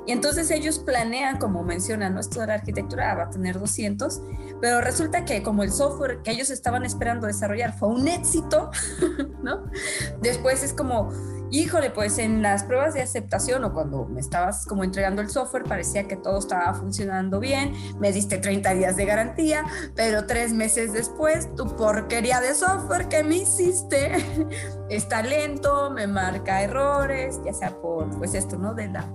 Y entonces ellos planean, como mencionan, ¿no? esto de la arquitectura va a tener 200, pero resulta que como el software que ellos estaban esperando desarrollar fue un éxito, *laughs* ¿no? Después es como, híjole, pues en las pruebas de aceptación o cuando me estabas como entregando el software parecía que todo estaba funcionando bien, me diste 30 días de garantía, pero tres meses después tu porquería de software que me hiciste *laughs* está lento, me marca errores, ya sea por pues esto, ¿no? De la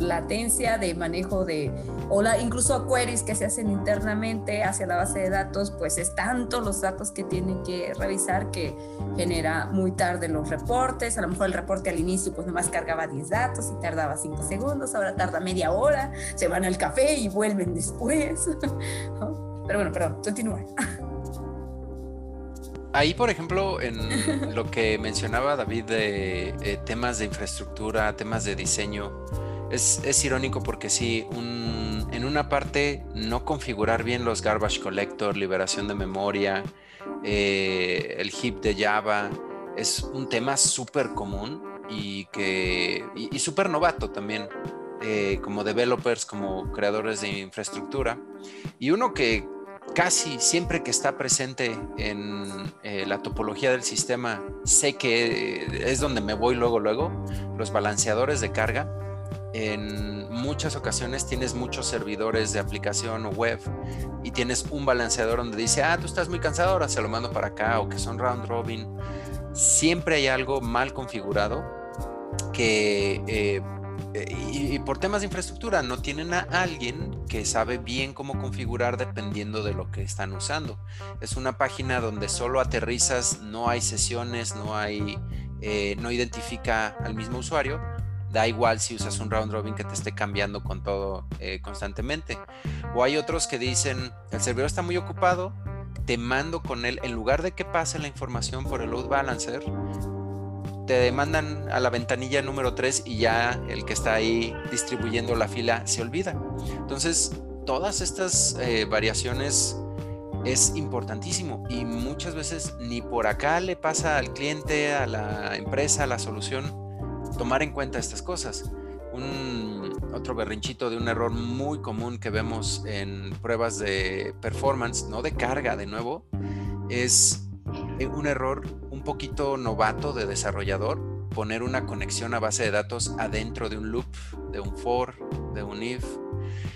latencia de manejo de, o la, incluso queries que se hacen internamente hacia la base de datos, pues es tanto los datos que tienen que revisar que genera muy tarde los reportes, a lo mejor el reporte al inicio pues nomás cargaba 10 datos y tardaba 5 segundos, ahora tarda media hora, se van al café y vuelven después. *laughs* Pero bueno, perdón, continúa. Ahí, por ejemplo, en lo que mencionaba David de eh, temas de infraestructura, temas de diseño, es, irónico porque sí, en una parte no configurar bien los garbage collector, liberación de memoria, eh, el heap de Java, es un tema súper común y que y, súper novato también. Eh, como developers, como creadores de infraestructura. Y uno que casi siempre que está presente en eh, la topología del sistema, sé que es donde me voy luego, luego, los balanceadores de carga en muchas ocasiones tienes muchos servidores de aplicación o web y tienes un balanceador donde dice, ah, tú estás muy cansado, ahora se lo mando para acá o que son round robin. Siempre hay algo mal configurado que, eh, y, por temas de infraestructura, no tienen a alguien que sabe bien cómo configurar dependiendo de lo que están usando. Es una página donde solo aterrizas, no hay sesiones, no hay, eh, no identifica al mismo usuario da igual si usas un round robin que te esté cambiando con todo eh, constantemente. O hay otros que dicen, el servidor está muy ocupado, te mando con él, en lugar de que pase la información por el load balancer, te mandan a la ventanilla número 3 y ya el que está ahí distribuyendo la fila se olvida. Entonces, todas estas eh, variaciones es importantísimo y muchas veces ni por acá le pasa al cliente, a la empresa, a la solución tomar en cuenta estas cosas. Un otro berrinchito de un error muy común que vemos en pruebas de performance, no de carga de nuevo, es eh, un error un poquito novato de desarrollador, poner una conexión a base de datos adentro de un loop, de un for, de un if,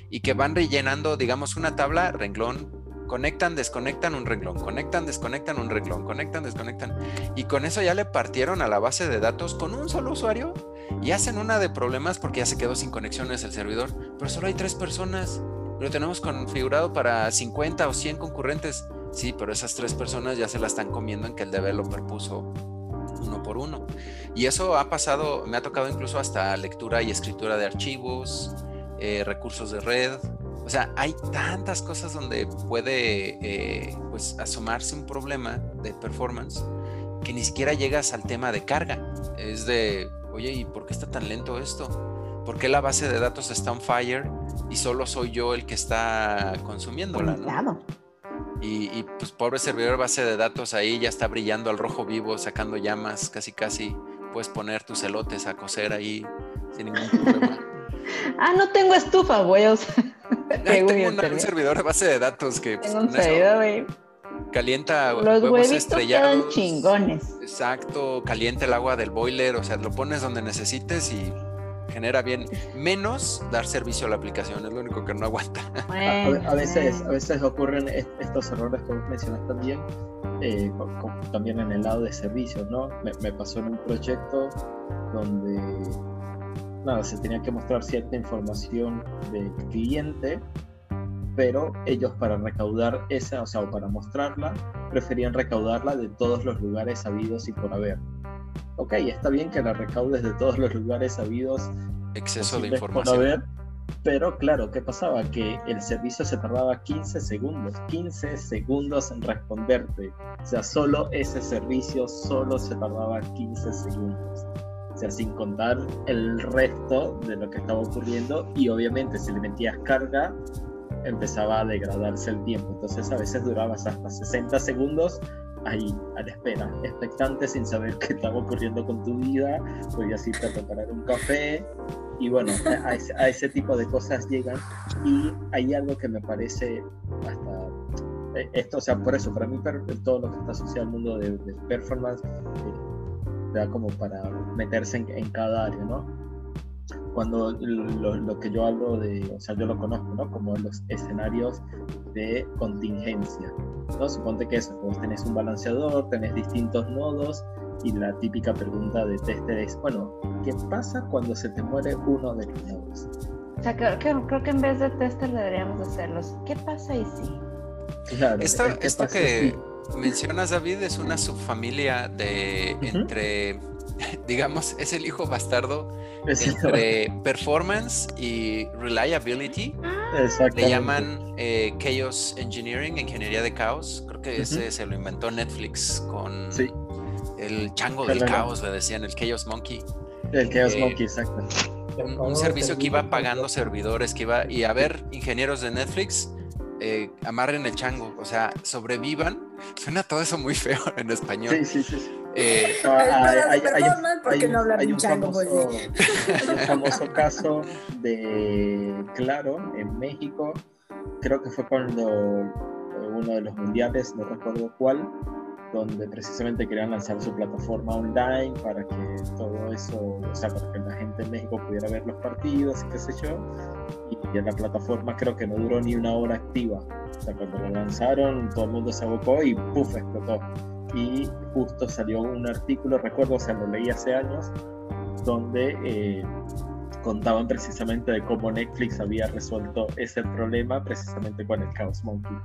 y que van rellenando, digamos, una tabla, renglón, conectan, desconectan un renglón, conectan, desconectan un renglón, conectan, desconectan. Y con eso ya le partieron a la base de datos con un solo usuario y hacen una de problemas porque ya se quedó sin conexiones el servidor, pero solo hay tres personas. Lo tenemos configurado para 50 o 100 concurrentes. Sí, pero esas tres personas ya se la están comiendo en que el developer puso uno por uno. Y eso ha pasado, me ha tocado incluso hasta lectura y escritura de archivos, eh, recursos de red, o sea, hay tantas cosas donde puede eh, pues, asomarse un problema de performance que ni siquiera llegas al tema de carga. Es de, oye, ¿y por qué está tan lento esto? ¿Por qué la base de datos está on fire y solo soy yo el que está consumiéndola? ¿no? Y, y, pues pobre servidor base de datos ahí ya está brillando al rojo vivo, sacando llamas, casi casi puedes poner tus elotes a cocer ahí sin ningún problema. *laughs* ah, no tengo estufa, güey. O sea *laughs* tengo un, servidor de base de datos que pues, tengo un servidor, calienta los huevos estrellados. chingones. Exacto, calienta el agua del boiler, o sea, lo pones donde necesites y genera bien. Menos dar servicio a la aplicación, es lo único que no aguanta. *laughs* a, veces, a veces ocurren estos errores que mencionas también, eh, también en el lado de servicios, ¿no? me pasó en un proyecto donde nada, se tenía que mostrar cierta información del cliente, pero ellos para recaudar esa, o sea, o para mostrarla, preferían recaudarla de todos los lugares sabidos y por haber. Ok, está bien que la recaudes de todos los lugares sabidos. Exceso de información. Pero claro, ¿qué pasaba? Que el servicio se tardaba 15 segundos, 15 segundos en responderte. O sea, solo ese servicio solo se tardaba 15 segundos. Sea, sin contar el resto de lo que estaba ocurriendo. Y obviamente si le metías carga, empezaba a degradarse el tiempo. Entonces a veces durabas hasta 60 segundos ahí a la espera, expectante sin saber qué estaba ocurriendo con tu vida, podías irte a preparar un café. Y bueno, a ese, tipo de cosas llegan. Y hay algo que me parece hasta eh, esto, o sea, por eso, para mí todo lo que está asociado al mundo de, performance eh, da como para meterse en, en cada área, ¿no? cuando lo, que yo hablo de, o sea, yo lo conozco, ¿no? Como los escenarios de contingencia, ¿no? Suponte que eso, vos tenés un balanceador, tenés distintos nodos y la típica pregunta de tester es, bueno, ¿qué pasa cuando se te muere uno de los nodos? O sea, creo, creo que en vez de tester deberíamos hacerlos. ¿Qué pasa y sí? Claro, esto, esto que mencionas, David, es una subfamilia de entre *laughs* digamos, es el hijo bastardo entre performance y reliability. Le llaman eh, Chaos Engineering, ingeniería de caos. Creo que ese se lo inventó Netflix con el chango del caos, le decían, el Chaos Monkey. El Chaos eh, Monkey, exacto. Un, servicio que iba pagando servidores, que iba, y a ver, ingenieros de Netflix, eh, amarren el chango, o sea, sobrevivan. *laughs* Suena todo eso muy feo en español. Sí, sí, sí. Eh, hay, porque no hablar un chango, pues, *laughs* hay un famoso caso de Claro en México, creo que fue cuando uno de los mundiales, no recuerdo cuál, donde precisamente querían lanzar su plataforma online para que todo eso, o sea, para que la gente en México pudiera ver los partidos y qué sé yo. Y en la plataforma creo que no duró ni una hora activa. O sea, cuando lo lanzaron, todo el mundo se abocó y ¡puf! explotó. Y justo salió un artículo, recuerdo, o sea, lo leí hace años, donde eh, contaban precisamente de cómo Netflix había resuelto ese problema precisamente con el Chaos Monkey.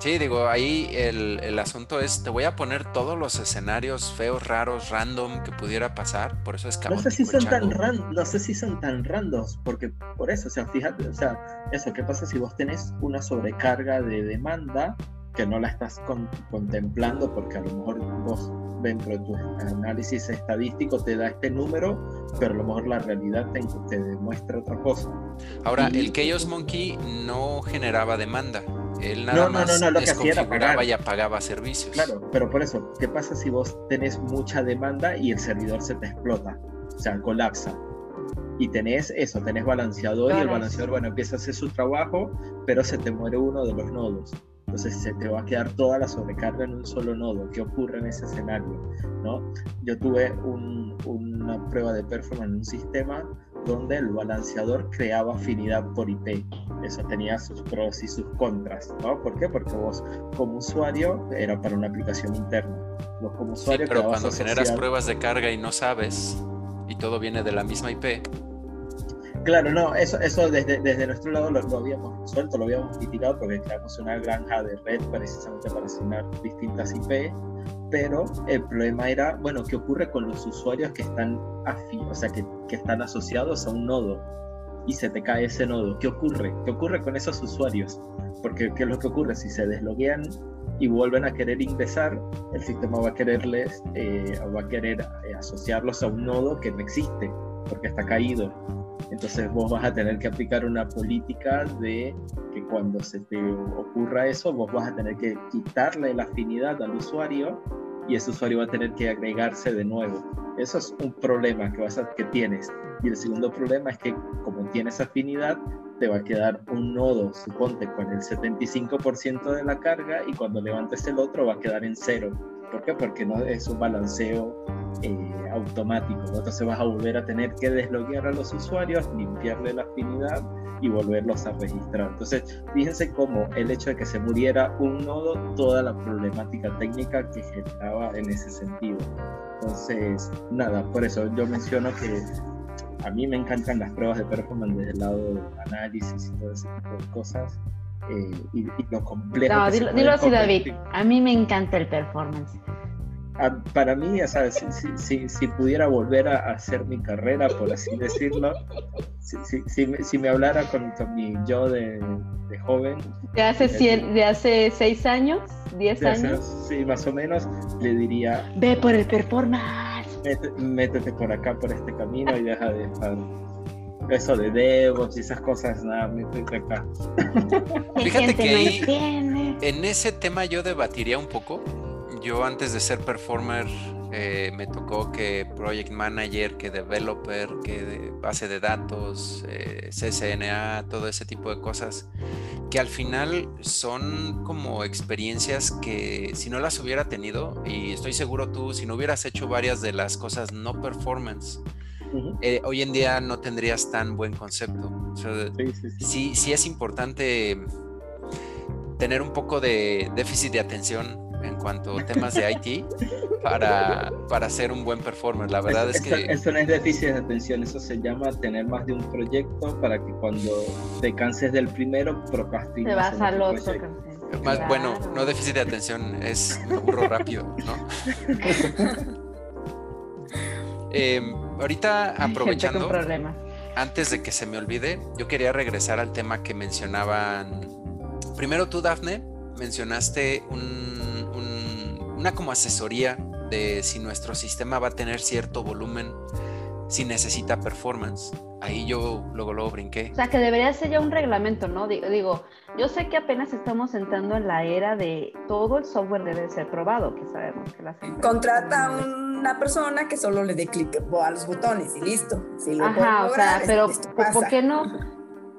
Sí, digo, ahí el, asunto es, te voy a poner todos los escenarios feos, raros, random que pudiera pasar, por eso es No sé si son tan ran, no sé si son tan randos, porque por eso, o sea, fíjate, o sea, eso, ¿qué pasa si vos tenés una sobrecarga de demanda que no la estás contemplando porque a lo mejor vos dentro de tu análisis estadístico te da este número, pero a lo mejor la realidad te, te demuestra otra cosa. Ahora, el Chaos Monkey no generaba demanda. Él nada más no, no, lo y apagaba servicios. Claro, pero por eso, ¿qué pasa si vos tenés mucha demanda y el servidor se te explota? O sea, colapsa. Y tenés eso, tenés balanceador y el balanceador, bueno, empieza a hacer su trabajo, pero se te muere uno de los nodos. Entonces se te va a quedar toda la sobrecarga en un solo nodo. ¿Qué ocurre en ese escenario? ¿no? Yo tuve una prueba de performance en un sistema donde el balanceador creaba afinidad por IP. Eso tenía sus pros y sus contras, ¿no? ¿Por qué? Porque vos como usuario era para una aplicación interna. Vos como usuario sí, pero cuando generas pruebas de carga y no sabes y todo viene de la misma IP. Claro, no, eso, eso desde, desde nuestro lado lo, habíamos resuelto, lo habíamos mitigado porque creamos una granja de red precisamente para asignar distintas IP pero el problema era, bueno, ¿qué ocurre con los usuarios que están afín, o sea, que, que, están asociados a un nodo y se te cae ese nodo? ¿Qué ocurre? ¿Qué ocurre con esos usuarios? Porque ¿qué es lo que ocurre? Si se desloguean y vuelven a querer ingresar, el sistema va a quererles, eh, va a querer eh, asociarlos a un nodo que no existe, porque está caído. Entonces vos vas a tener que aplicar una política de que cuando se te ocurra eso, vos vas a tener que quitarle la afinidad al usuario y ese usuario va a tener que agregarse de nuevo. Eso es un problema que, vas a, que tienes. Y el segundo problema es que como tienes afinidad, te va a quedar un nodo, suponte, con el 75% de la carga y cuando levantes el otro va a quedar en cero. ¿Por qué? Porque no es un balanceo eh, automático. Entonces vas a volver a tener que desloguear a los usuarios, limpiarle la afinidad y volverlos a registrar. Entonces, fíjense cómo el hecho de que se muriera un nodo, toda la problemática técnica que generaba en ese sentido. Entonces, nada, por eso yo menciono que a mí me encantan las pruebas de performance desde el lado del análisis y todo ese tipo de cosas. Eh, y, lo complejo. No, dilo, así, David. A mí me encanta el performance. para mí, o sea, si, pudiera volver a hacer mi carrera, por así decirlo, si, me hablara con, mi yo de, joven. ¿De hace, ¿De hace seis años? ¿Diez años? sí, más o menos, le diría... Ve por el performance. Métete, por acá, por este camino y deja de estar eso de DevOps y esas cosas, nada, métete acá. Fíjate que en ese tema yo debatiría un poco yo antes de ser performer eh, me tocó que project manager, que developer, que de base de datos, eh, CCNA, todo ese tipo de cosas, que al final son como experiencias que si no las hubiera tenido, y estoy seguro tú, si no hubieras hecho varias de las cosas no performance, eh, hoy en día no tendrías tan buen concepto. sí, sí es importante tener un poco de déficit de atención en cuanto a temas de IT *laughs* para, para ser un buen performer. La verdad es, que... Eso no es déficit de atención, eso se llama tener más de un proyecto para que cuando te canses del primero, procrastines. Te vas al otro. Más, Bueno, no déficit de atención, es me aburro rápido, ¿no? *laughs* Em, ahorita *laughs* aprovechando, antes de que se me olvide, yo quería regresar al tema que mencionaban. Primero tú, Dafne, mencionaste un una como asesoría de si nuestro sistema va a tener cierto volumen, si necesita performance. Ahí yo luego luego brinqué. O sea, que debería ser ya un reglamento, ¿no? Digo, yo sé que apenas estamos entrando en la era de todo el software debe ser probado, que sabemos que la Contrata a una persona que solo le dé clic a los botones y listo. Ajá, o sea, pero ¿por qué no?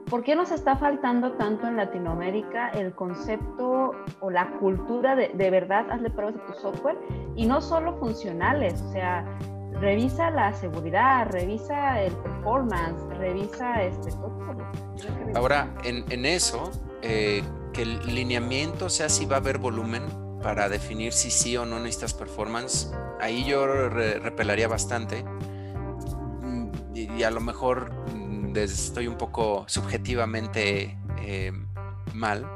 ¿Por qué nos está faltando tanto en Latinoamérica el concepto o la cultura de, de verdad hazle pruebas a tu software y no solo funcionales? O sea, revisa la seguridad, revisa el performance, revisa este todo. Ahora, en, en eso, eh, que el lineamiento sea si va a haber volumen para definir si sí o no necesitas performance, ahí yo repelaría bastante. Mm, y a lo mejor estoy un poco subjetivamente eh, mal,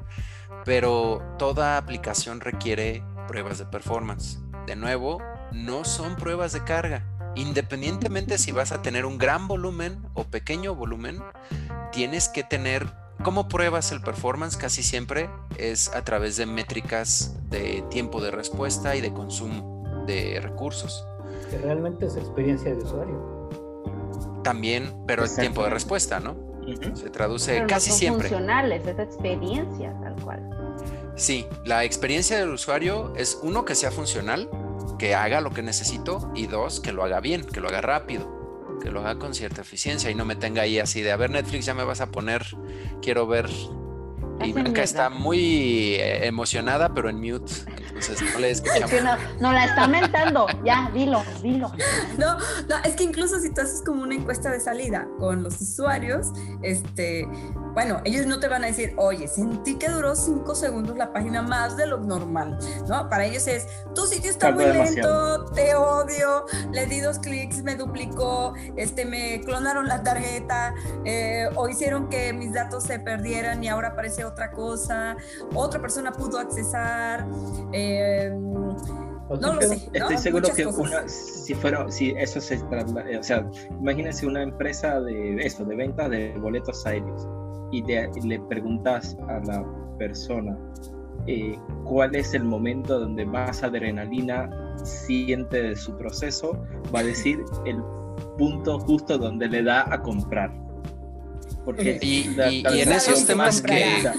pero toda aplicación requiere pruebas de performance. De nuevo, no son pruebas de carga. Independientemente si vas a tener un gran volumen o pequeño volumen, tienes que tener como pruebas el performance casi siempre es a través de métricas de tiempo de respuesta y de consumo de recursos. Que realmente es experiencia de usuario también, pero el tiempo de respuesta, ¿no? Se traduce casi siempre. funcionales, es experiencia tal cual. Sí, la experiencia del usuario es uno que sea funcional, que haga lo que necesito y dos, que lo haga bien, que lo haga rápido, que lo haga con cierta eficiencia y no me tenga ahí así de, a ver Netflix, ya me vas a poner, quiero ver y Blanca está muy eh, emocionada, pero en mute. Entonces no le *laughs* escuchamos. no, la está mentando. Ya, dilo, dilo. No, no, es que incluso si tú haces como una encuesta de salida con los usuarios, este, bueno, ellos no te van a decir, oye, sentí que duró cinco segundos la página más de lo normal, ¿no? Para ellos es, tu sitio está muy lento, te odio, le di dos clics, me duplicó, este, me clonaron la tarjeta, eh, o hicieron que mis datos se perdieran y ahora aparece otra cosa, otra persona pudo accesar. Eh, no lo sé. Estoy seguro que si fuera, si eso se o sea, imagínense una empresa de eso, de venta de boletos aéreos, y, le preguntas a la persona eh, cuál es el momento donde más adrenalina siente de su proceso, va a decir el punto justo donde le da a comprar. Y, en esos temas que,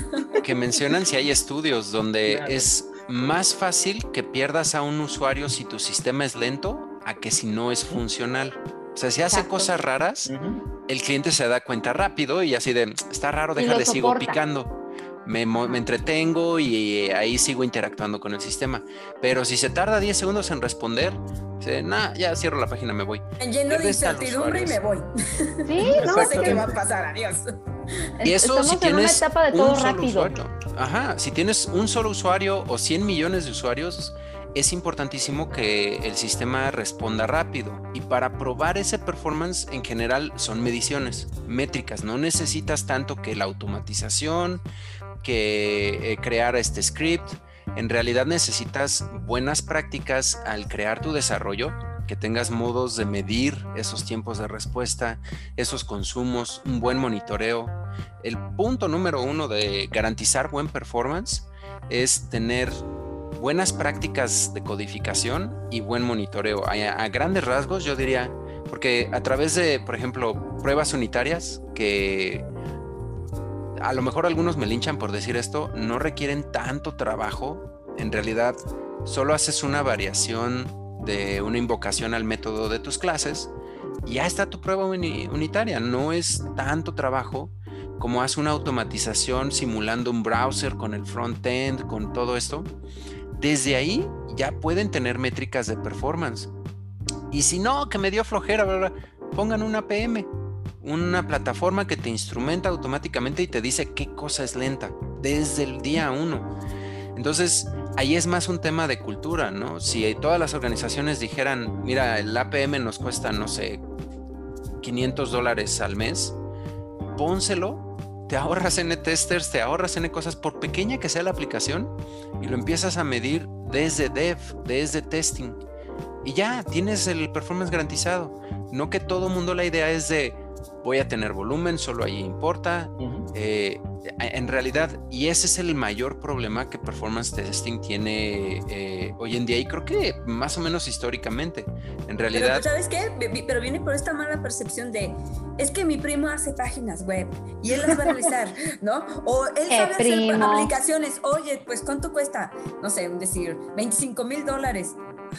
que, mencionan, si hay estudios donde es más fácil que pierdas a un usuario si tu sistema es lento a que si no es funcional. O sea, si hace cosas raras, el cliente se da cuenta rápido y así de, está raro, déjale, sigo picando me, entretengo y ahí sigo interactuando con el sistema. Pero si se tarda 10 segundos en responder, nah, ya cierro la página, me voy. Lleno de incertidumbre y me voy. Sí, *laughs* no sé qué va a pasar, adiós. Y eso si tienes un solo usuario. Ajá, si tienes un solo usuario o 100 millones de usuarios, es importantísimo que el sistema responda rápido. Y para probar ese performance en general son mediciones, métricas. No necesitas tanto que la automatización, que eh, crear este script, en realidad necesitas buenas prácticas al crear tu desarrollo, que tengas modos de medir esos tiempos de respuesta, esos consumos, un buen monitoreo. El punto número uno de garantizar buen performance es tener buenas prácticas de codificación y buen monitoreo. A, grandes rasgos, yo diría, porque a través de, por ejemplo, pruebas unitarias, que a lo mejor algunos me linchan por decir esto, no requieren tanto trabajo. En realidad, solo haces una variación de una invocación al método de tus clases y ya está tu prueba unitaria. No es tanto trabajo como hace una automatización simulando un browser con el front-end, con todo esto. Desde ahí ya pueden tener métricas de performance. Y si no, que me dio flojera, pongan una PM, una plataforma que te instrumenta automáticamente y te dice qué cosa es lenta desde el día uno. Entonces, ahí es más un tema de cultura, ¿no? Si todas las organizaciones dijeran, mira, el APM nos cuesta, no sé, 500 dólares al mes, pónselo te ahorras N testers, te ahorras N cosas, por pequeña que sea la aplicación, y lo empiezas a medir desde dev, desde testing. Y ya tienes el performance garantizado. No que todo mundo la idea es de voy a tener volumen, solo ahí importa. Eh, en realidad, y ese es el mayor problema que performance testing tiene eh, hoy en día, y creo que más o menos históricamente. En realidad. Pero, ¿sabes qué? Pero viene por esta mala percepción de es que mi primo hace páginas web y él las va a realizar, *laughs* ¿no? O él sabe hacer aplicaciones. Oye, pues ¿cuánto cuesta? No sé, decir, 25 mil dólares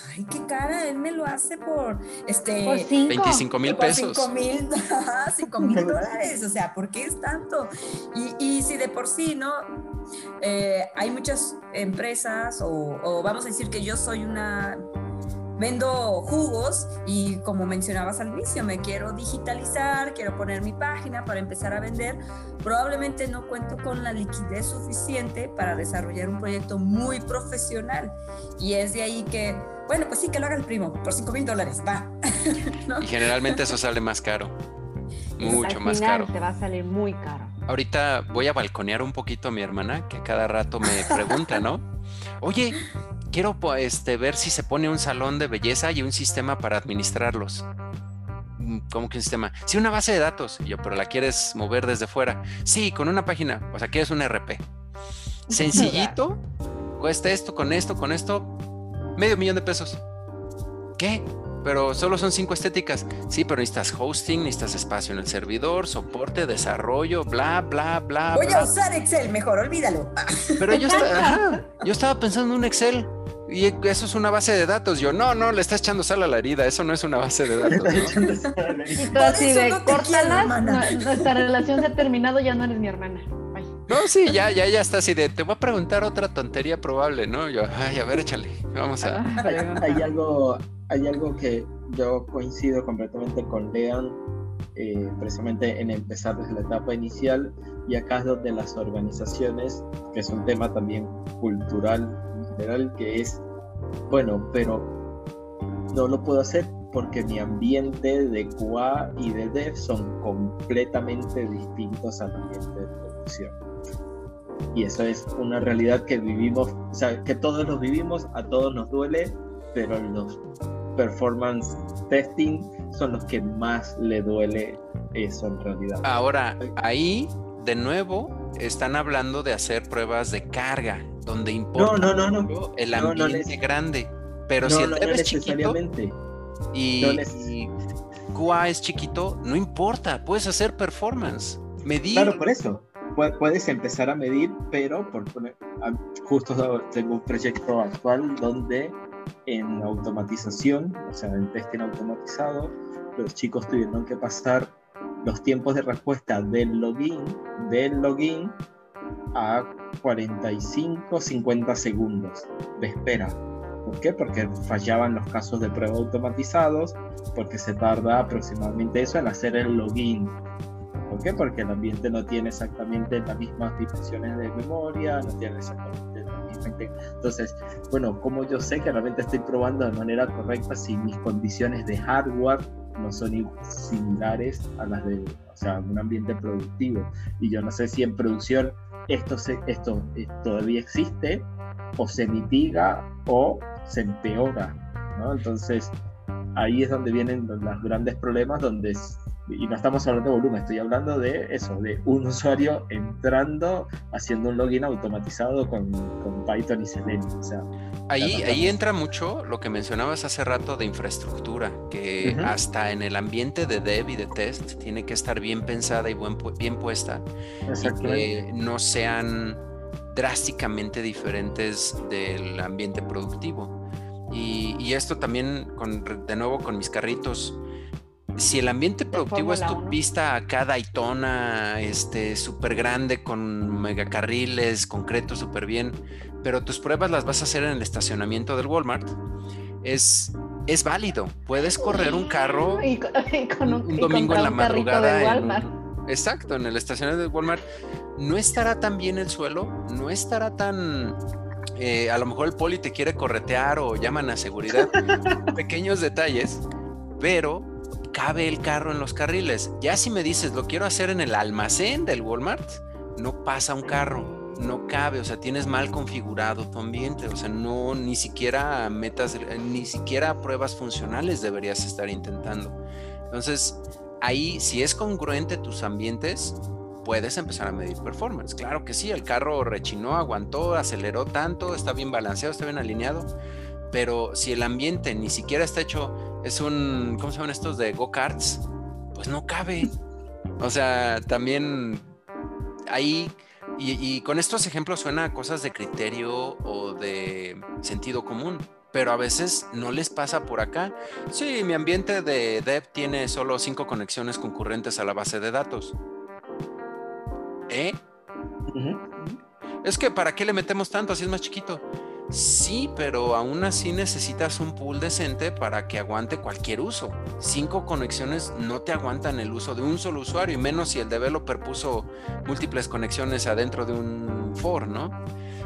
ay, qué cara, él me lo hace por, este, 25 mil pesos. 5 mil, *laughs* 5 mil dólares, o sea, ¿por qué es tanto? Y, y si de por sí, ¿no? Eh, hay muchas empresas, o, o vamos a decir que yo soy una vendo jugos y como mencionabas al inicio, me quiero digitalizar, quiero poner mi página para empezar a vender. Probablemente no cuento con la liquidez suficiente para desarrollar un proyecto muy profesional. Y es de ahí que, bueno, pues sí, que lo haga el primo, por 5 mil dólares, va. *laughs* Y generalmente eso sale más caro. Mucho más caro. Te va a salir muy caro. Ahorita voy a balconear un poquito a mi hermana, que cada rato me *laughs* pregunta, ¿no? Oye, quiero este, ver si se pone un salón de belleza y un sistema para administrarlos. Mm, ¿Cómo que un sistema? Sí, una base de datos. yo, pero la quieres mover desde fuera. Sí, con una página. O sea, quieres un RP. *laughs* Sencillito. Cuesta esto, con esto, con esto. Medio millón de pesos. ¿Qué? Pero solo son cinco estéticas. Sí, pero necesitas hosting, necesitas espacio en el servidor, soporte, desarrollo, bla, bla, bla. Voy a usar Excel, mejor, olvídalo. Pero yo, *laughs* yo estaba pensando en un Excel. Y eso es una base de datos. Yo, no, no, le estás echando sal a la herida. Eso no es una base de datos. Y tú así de, nuestra relación se ha terminado, ya no eres mi hermana. No, sí, ya, ya, ya está así de, te voy a preguntar otra tontería probable, ¿no? Yo, ay, a ver, échale, vamos a... Ah, *laughs* hay, algo, hay algo que yo coincido completamente con Leon, eh, precisamente en empezar desde la etapa inicial, y acá es donde las organizaciones, que es un tema también cultural que es, bueno, pero no lo puedo hacer porque mi ambiente de QA y de dev son completamente distintos al ambiente de producción. Y eso es una realidad que vivimos, o sea, que todos los vivimos, a todos nos duele, pero los performance testing son los que más le duele eso en realidad. Ahora, ahí de nuevo están hablando de hacer pruebas de carga, donde importa no, no, no, el ambiente grande. Pero si el es chiquito y, y QA es chiquito, no importa, puedes hacer performance, medir. Claro, por eso. Puedes empezar a medir, pero por poner, justo tengo un proyecto actual donde en automatización, o sea, en testing automatizado, los chicos tuvieron que pasar los tiempos de respuesta del login, del login a 45, 50 segundos de espera. ¿Por qué? Porque fallaban los casos de prueba automatizados, porque se tarda aproximadamente eso en hacer el login. ¿Por qué? Porque el ambiente no tiene exactamente las mismas dimensiones de memoria, no tiene exactamente Entonces, bueno, como yo sé que realmente estoy probando de manera correcta si mis condiciones de hardware no son similares a las de o sea, un ambiente productivo. Y yo no sé si en producción esto, se, esto, todavía existe o se mitiga o se empeora, ¿no? Entonces, ahí es donde vienen los grandes problemas, donde y no estamos hablando de volumen, estoy hablando de eso, de un usuario entrando, haciendo un login automatizado con, con Python y Selenium. O sea, ahí, ahí entra mucho lo que mencionabas hace rato de infraestructura, que hasta en el ambiente de dev y de test tiene que estar bien pensada y buen, bien puesta. Y que no sean drásticamente diferentes del ambiente productivo. Y, y esto también, con, de nuevo, con mis carritos si el ambiente productivo es tu pista acá Daytona, este, súper grande, con megacarriles, concreto, súper bien, pero tus pruebas las vas a hacer en el estacionamiento del Walmart, es, es válido. Puedes correr un carro un, domingo en la madrugada. exacto, en el estacionamiento del Walmart. No estará tan bien el suelo, no estará tan... Eh, a lo mejor el poli te quiere corretear o llaman a seguridad. *laughs* Pequeños detalles, pero cabe el carro en los carriles. Ya si me dices, lo quiero hacer en el almacén del Walmart, no pasa un carro, no cabe, o sea, tienes mal configurado tu ambiente, o sea, no, ni siquiera metas, ni siquiera pruebas funcionales deberías estar intentando. Entonces, ahí, si es congruente tus ambientes, puedes empezar a medir performance. Claro que sí, el carro rechinó, aguantó, aceleró tanto, está bien balanceado, está bien alineado, pero si el ambiente ni siquiera está hecho es un, ¿cómo se llaman estos de go-karts? Pues no cabe. O sea, también ahí, y, con estos ejemplos suena a cosas de criterio o de sentido común, pero a veces no les pasa por acá. Sí, mi ambiente de dev tiene solo cinco conexiones concurrentes a la base de datos. ¿Eh? Es que ¿para qué le metemos tanto si es más chiquito? Sí, pero aún así necesitas un pool decente para que aguante cualquier uso. Cinco conexiones no te aguantan el uso de un solo usuario, y menos si el developer puso múltiples conexiones adentro de un for, ¿no?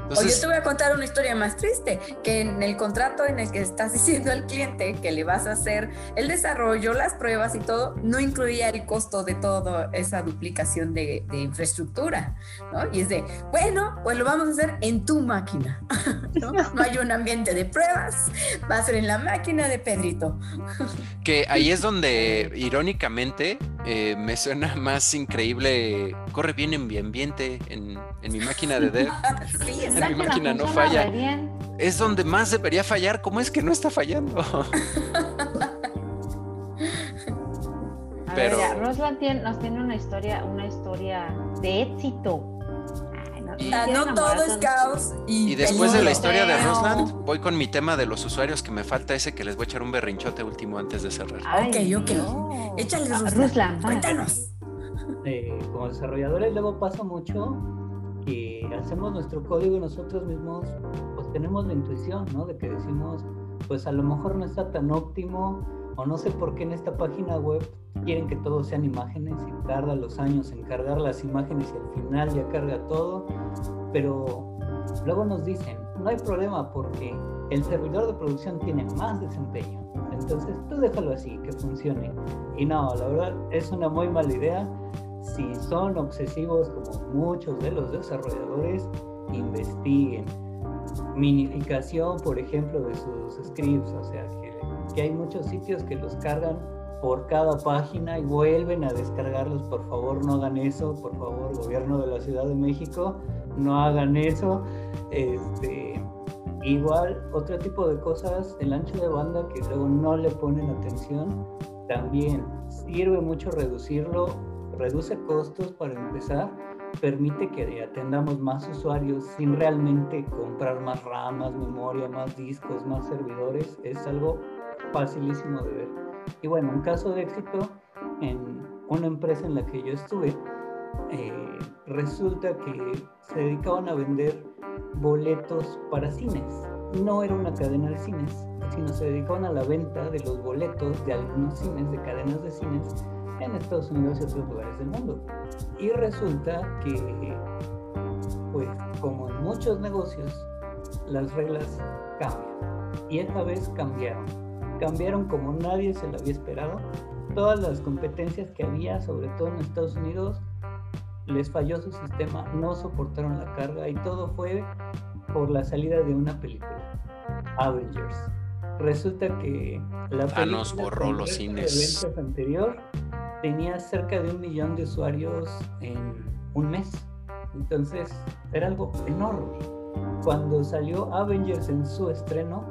Oye, te voy a contar una historia más triste, que en el contrato en el que estás *laughs* diciendo al cliente que le vas a hacer el desarrollo, las pruebas y todo, no incluía el costo de toda esa duplicación de, infraestructura, ¿no? Y es de, bueno, pues lo vamos a hacer en tu máquina, *laughs* ¿no? No hay un ambiente de pruebas, va a ser en la máquina de Pedrito. Que ahí es donde, irónicamente, eh, me suena más increíble, corre bien en mi ambiente, en, mi máquina de dev. *laughs* sí, en mi máquina no falla. Es donde más debería fallar, ¿cómo es que no está fallando? *laughs* Pero... Rosland nos tiene una historia, una historia de éxito. no, todo es caos. Y, y después de la historia de Rosland, voy con mi tema de los usuarios que me falta ese que les voy a echar un berrinchote último antes de cerrar. ok, ok. Échale Rosland. Cuéntanos. Eh, como desarrolladores luego pasa mucho que hacemos nuestro código nosotros mismos, pues tenemos la intuición, ¿no? De que decimos, pues a lo mejor no está tan óptimo o no sé por qué en esta página web quieren que todo sean imágenes y tarda los años en cargar las imágenes y al final ya carga todo, pero luego nos dicen, no hay problema porque el servidor de producción tiene más desempeño, entonces tú déjalo así, que funcione. Y no, la verdad es una muy mala idea si son obsesivos como muchos de los desarrolladores, investiguen. Minificación, por ejemplo, de sus scripts, o sea, que, hay muchos sitios que los cargan por cada página y vuelven a descargarlos. Por favor, no hagan eso. Por favor, gobierno de la Ciudad de México, no hagan eso. Este, igual, otro tipo de cosas, el ancho de banda que luego no le ponen atención, también sirve mucho reducirlo reduce costos para empezar, permite que atendamos más usuarios sin realmente comprar más RAM, más memoria, más discos, más servidores. Es algo facilísimo de ver. Y bueno, un caso de éxito en una empresa en la que yo estuve, eh, resulta que se dedicaban a vender boletos para cines. No era una cadena de cines, sino se dedicaban a la venta de los boletos de algunos cines, de cadenas de cines, en Estados Unidos y otros lugares del mundo. Y resulta que, pues como en muchos negocios, las reglas cambian. Y esta vez cambiaron. Cambiaron como nadie se lo había esperado. Todas las competencias que había, sobre todo en Estados Unidos, les falló su sistema, no soportaron la carga y todo fue por la salida de una película, Avengers. Resulta que la Ah, nos película borró los cines. anterior tenía cerca de un millón de usuarios en un mes. Entonces era algo enorme. Cuando salió Avengers en su estreno,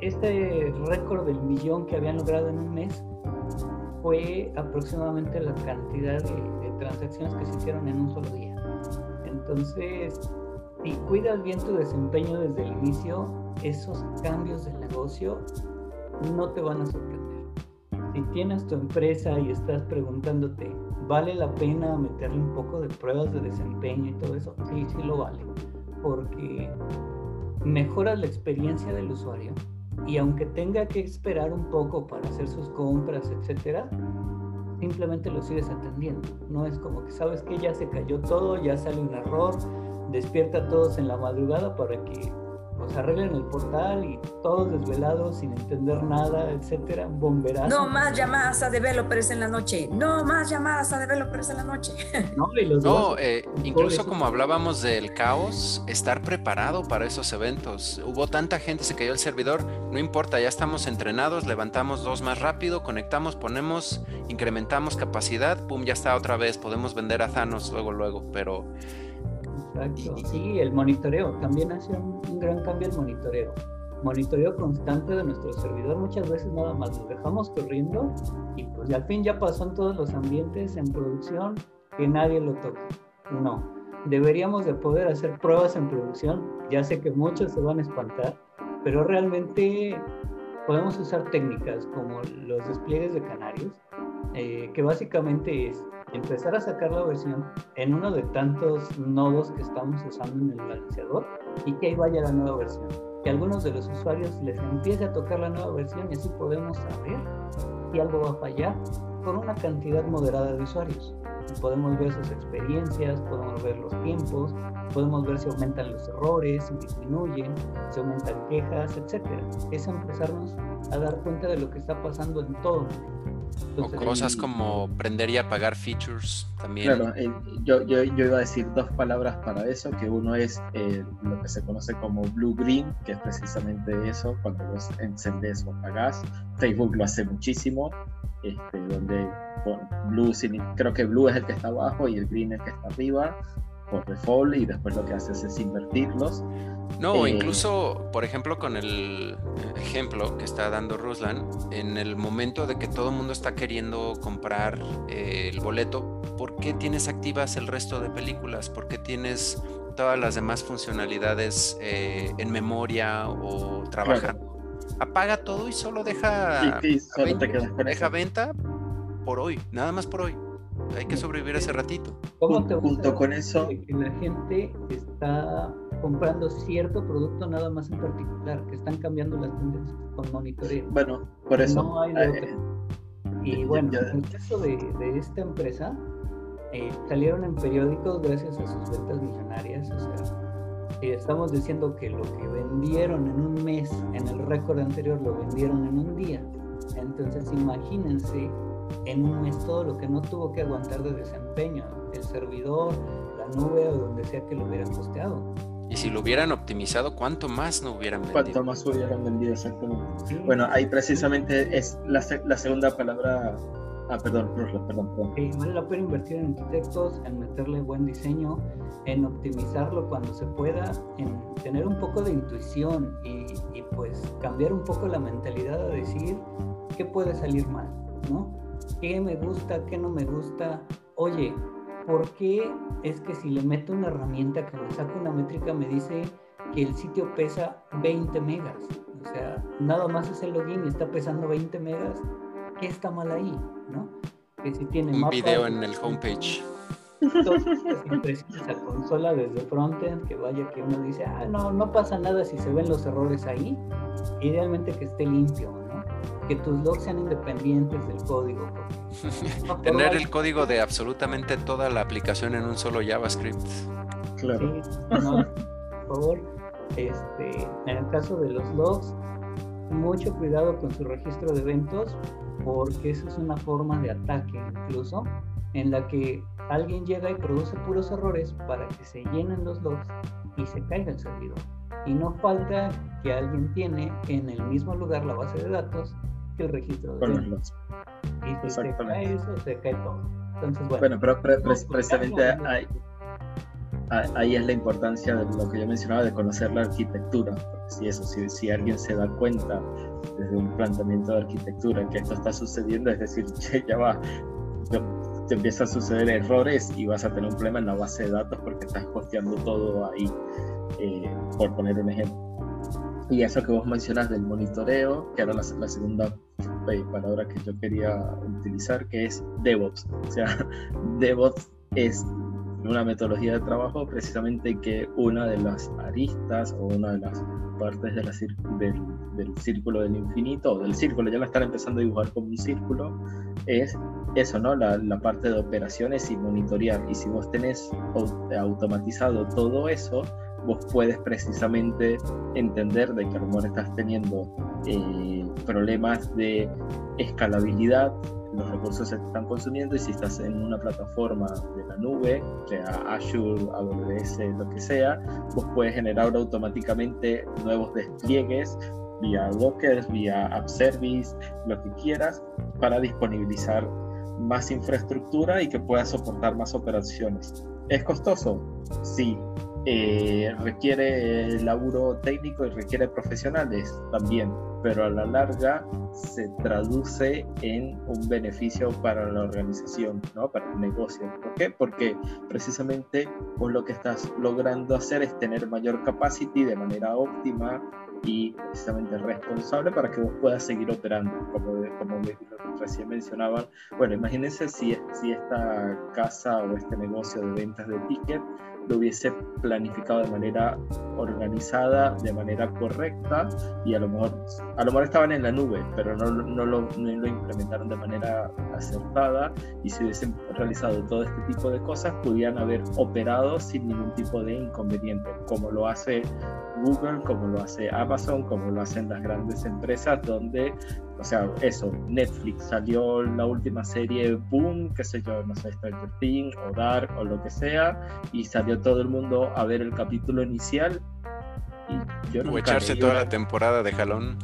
este récord del millón que habían logrado en un mes fue aproximadamente la cantidad de, de transacciones que se hicieron en un solo día. Entonces, si cuidas bien tu desempeño desde el inicio, esos cambios del negocio no te van a sorprender. Si tienes tu empresa y estás preguntándote, ¿vale la pena meterle un poco de pruebas de desempeño y todo eso? Sí, sí lo vale, porque mejoras la experiencia del usuario y aunque tenga que esperar un poco para hacer sus compras, etcétera, simplemente lo sigues atendiendo. No es como que sabes que ya se cayó todo, ya sale un error, despierta a todos en la madrugada para que pues arreglen el portal y todos desvelados sin entender nada, etcétera, bomberazo. No más llamadas a developers en la noche. No más llamadas a developers en la noche. *laughs* No, y los No, demás- eh, incluso como hablábamos del caos, estar preparado para esos eventos. Hubo tanta gente, se cayó el servidor, no importa, ya estamos entrenados, levantamos dos más rápido, conectamos, ponemos, incrementamos capacidad, pum, ya está otra vez, podemos vender a Thanos luego, luego, pero Exacto. Sí, el monitoreo. También hace un, un gran cambio el monitoreo. Monitoreo constante de nuestro servidor. Muchas veces nada más lo dejamos corriendo y pues al fin ya pasó en todos los ambientes en producción que nadie lo toque. No. Deberíamos de poder hacer pruebas en producción. Ya sé que muchos se van a espantar, pero realmente podemos usar técnicas como los despliegues de canarios, eh, que básicamente es empezar a sacar la versión en uno de tantos nodos que estamos usando en el balanceador y que ahí vaya la nueva versión. Que algunos de los usuarios les empiece a tocar la nueva versión y así podemos saber si algo va a fallar con una cantidad moderada de usuarios. Podemos ver sus experiencias, podemos ver los tiempos, podemos ver si aumentan los errores, si disminuyen, si aumentan quejas, etc. Es empezarnos a dar cuenta de lo que está pasando en todo momento. O Entonces, cosas y- como prender y apagar features también. Claro, eh, yo, yo, yo iba a decir dos palabras para eso, que uno es eh, lo que se conoce como blue green, que es precisamente eso, cuando vos encendés o apagás. Facebook lo hace muchísimo, este, donde pon- blue, creo que blue es el que está abajo y el green es el que está arriba, por default, y después lo que haces es invertirlos. No, Eh, incluso, por ejemplo, con el ejemplo que está dando Ruslan, en el momento de que todo el mundo está queriendo comprar eh, el boleto, ¿por qué tienes activas el resto de películas? ¿Por qué tienes todas las demás funcionalidades eh, en memoria o trabajando? Apaga todo y solo deja, y solo te Avengers, quedas con deja eso. venta por hoy, nada más por hoy. Hay que sobrevivir ese ratito. ¿Cómo te Junto con eso- que la gente está comprando cierto producto nada más en particular, que están cambiando las tendencias con monitoreo. Bueno, por eso. No hay de eh, otra. Y ya- bueno, ya- en el caso de, de esta empresa, eh, salieron en periódicos gracias a sus ventas millonarias. O sea, eh, estamos diciendo que lo que vendieron en un mes, en el récord anterior, lo vendieron en un día. Entonces, imagínense en un mes todo lo que no tuvo que aguantar de desempeño, el servidor, la nube o donde sea que lo hubieran costeado. Y si lo hubieran optimizado, ¿cuánto más no hubieran ¿Cuánto vendido? más hubieran vendido exactamente? Sí. Bueno, ahí precisamente es la, la segunda palabra. Ah, perdón, perdón, perdón. Sí, vale la pena invertir en arquitectos, en meterle buen diseño, en optimizarlo cuando se pueda, en tener un poco de intuición y, y, pues cambiar un poco la mentalidad a decir qué puede salir mal, ¿no? ¿Qué me gusta, qué no me gusta? Oye, ¿por qué es que si le meto una herramienta que me saca una métrica me dice que el sitio pesa 20 megas? O sea, nada más es el login y está pesando 20 megas. ¿Qué está mal ahí? ¿no? Que si tiene Un video en el homepage. todas las impresiones a consola desde frontend, que vaya que uno dice, ah, no, no pasa nada si se ven los errores ahí. Idealmente que esté limpio. Que tus logs sean independientes del código. *laughs* no Tener el código de absolutamente toda la aplicación en un solo JavaScript. Claro. Sí, no, por favor, este, en el caso de los logs, mucho cuidado con su registro de eventos, porque eso es una forma de ataque incluso, en la que alguien llega y produce puros errores para que se llenen los logs y se caiga el servidor. Y no falta que alguien tiene en el mismo lugar la base de datos que el registro de ventas. Y si se cae eso, se cae todo. Entonces, bueno, bueno pero precisamente hay, ahí es la importancia de lo que yo mencionaba de conocer la arquitectura. si eso, si, si, alguien se da cuenta desde un planteamiento de arquitectura que esto está sucediendo, es decir, *laughs* que ya va, te empiezan a suceder errores y vas a tener un problema en la base de datos porque estás costeando todo ahí, eh, por poner un ejemplo. Y eso que vos mencionas del monitoreo, que era la, la segunda eh, palabra que yo quería utilizar, que es DevOps. O sea, *laughs* DevOps es una metodología de trabajo precisamente que una de las aristas o una de las partes de la del, del, círculo del infinito o del círculo, ya la están empezando a dibujar como un círculo, es eso, ¿no? La, la parte de operaciones y monitorear. Y si vos tenés automatizado todo eso, vos puedes precisamente entender de que a lo mejor estás teniendo eh, problemas de escalabilidad, los recursos se están consumiendo y si estás en una plataforma de la nube, sea Azure, AWS, lo que sea, vos puedes generar automáticamente nuevos despliegues vía Docker, vía App Service, lo que quieras, para disponibilizar más infraestructura y que pueda soportar más operaciones. ¿Es costoso? Sí. Eh, requiere laburo técnico y requiere profesionales también, pero a la larga se traduce en un beneficio para la organización, ¿no? para el negocio. ¿Por qué? Porque precisamente vos lo que estás logrando hacer es tener mayor capacity de manera óptima y precisamente responsable para que vos puedas seguir operando, como, como recién mencionaban. Bueno, imagínense si, si esta casa o este negocio de ventas de ticket lo hubiese planificado de manera organizada, de manera correcta y a lo mejor, a lo mejor estaban en la nube, pero no, no, lo, no lo implementaron de manera acertada y si hubiesen realizado todo este tipo de cosas, pudieran haber operado sin ningún tipo de inconveniente, como lo hace Google, como lo hace Amazon, como lo hacen las grandes empresas donde o sea, eso, Netflix salió la última serie Boom, qué sé yo, no sé, Stranger Things o Dark o lo que sea, y salió todo el mundo a ver el capítulo inicial. Y yo o echarse toda la temporada de jalón.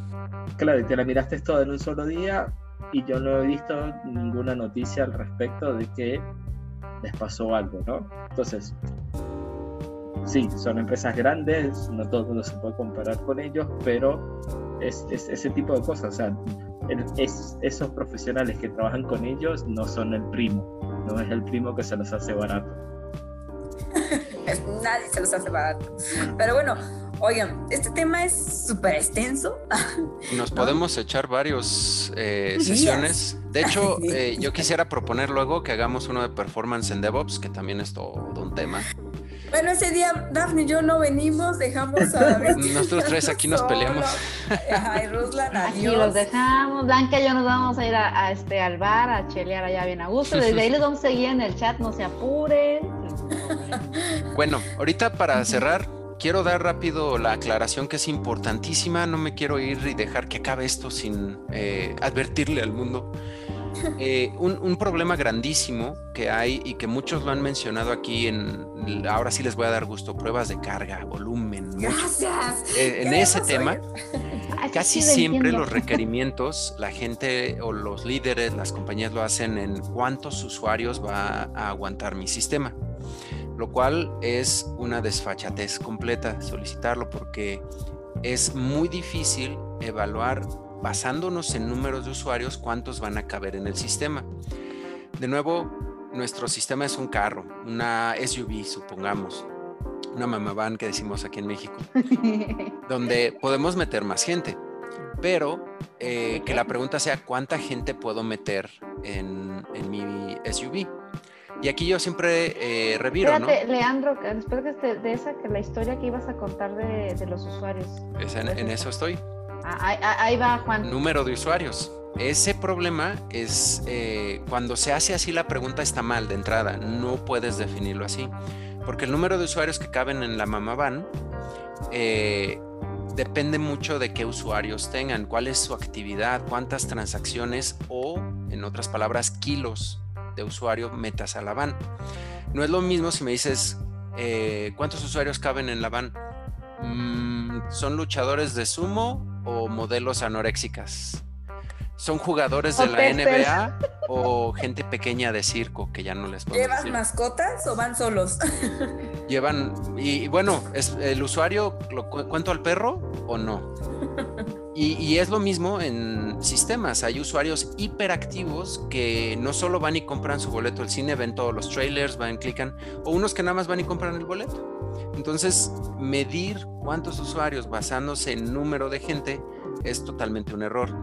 Claro, y te la miraste todo en un solo día, y yo no he visto ninguna noticia al respecto de que les pasó algo, ¿no? Entonces, sí, son empresas grandes, no todo el mundo se puede comparar con ellos, pero es, ese tipo de cosas. O sea, es, esos profesionales que trabajan con ellos no son el primo, no es el primo que se los hace barato. *laughs* Nadie se los hace barato. Pero bueno, oigan, este tema es súper extenso. *laughs* Nos podemos echar varios eh, sesiones. De hecho, *laughs* eh, yo quisiera proponer luego que hagamos uno de performance en DevOps, que también es todo un tema. Bueno, ese día Daphne y yo no venimos, dejamos a *laughs* Nosotros tres aquí nos peleamos. Ay, Ruslan, adiós. Aquí los dejamos. Blanca y yo nos vamos a ir a, este, al bar a chelear allá bien a gusto. Desde ahí les vamos a seguir en el chat, no se apuren. Bueno, ahorita para cerrar, quiero dar rápido la aclaración que es importantísima. No me quiero ir y dejar que acabe esto sin eh, advertirle al mundo. Eh, un, problema grandísimo que hay y que muchos lo han mencionado aquí en, ahora sí les voy a dar gusto, pruebas de carga, volumen. Gracias. Eh, en ese tema, casi siempre los *laughs* requerimientos, la gente o los líderes, las compañías lo hacen en cuántos usuarios va a aguantar mi sistema, lo cual es una desfachatez completa solicitarlo porque es muy difícil evaluar basándonos en números de usuarios, cuántos van a caber en el sistema. De nuevo, nuestro sistema es un carro, una SUV, supongamos, una mamá van que decimos aquí en México, *laughs* donde podemos meter más gente, pero eh, que la pregunta sea cuánta gente puedo meter en, mi SUV. Y aquí yo siempre eh, reviro, Espérate, Leandro, después de, de, esa, que la historia que ibas a contar de, los usuarios. en eso estoy. Ah, ahí, va, Juan. Número de usuarios. Ese problema es eh, cuando se hace así la pregunta está mal de entrada, no puedes definirlo así, porque el número de usuarios que caben en la mamá van eh, depende mucho de qué usuarios tengan, cuál es su actividad, cuántas transacciones o, en otras palabras, kilos de usuario metas a la van. No es lo mismo si me dices eh, cuántos usuarios caben en la van. Mm, son luchadores de sumo o modelos anoréxicas. Son jugadores de la. NBA o gente pequeña de circo que ya no les puedo ¿Llevas decir. mascotas o van solos? *laughs* Llevan y, y bueno, es el usuario lo cu- cuento al perro o no. *laughs* Y, y es lo mismo en sistemas. Hay usuarios hiperactivos que no solo van y compran su boleto al cine, ven todos los trailers, van, clican, o unos que nada más van y compran el boleto. Entonces, medir cuántos usuarios basándose en número de gente es totalmente un error.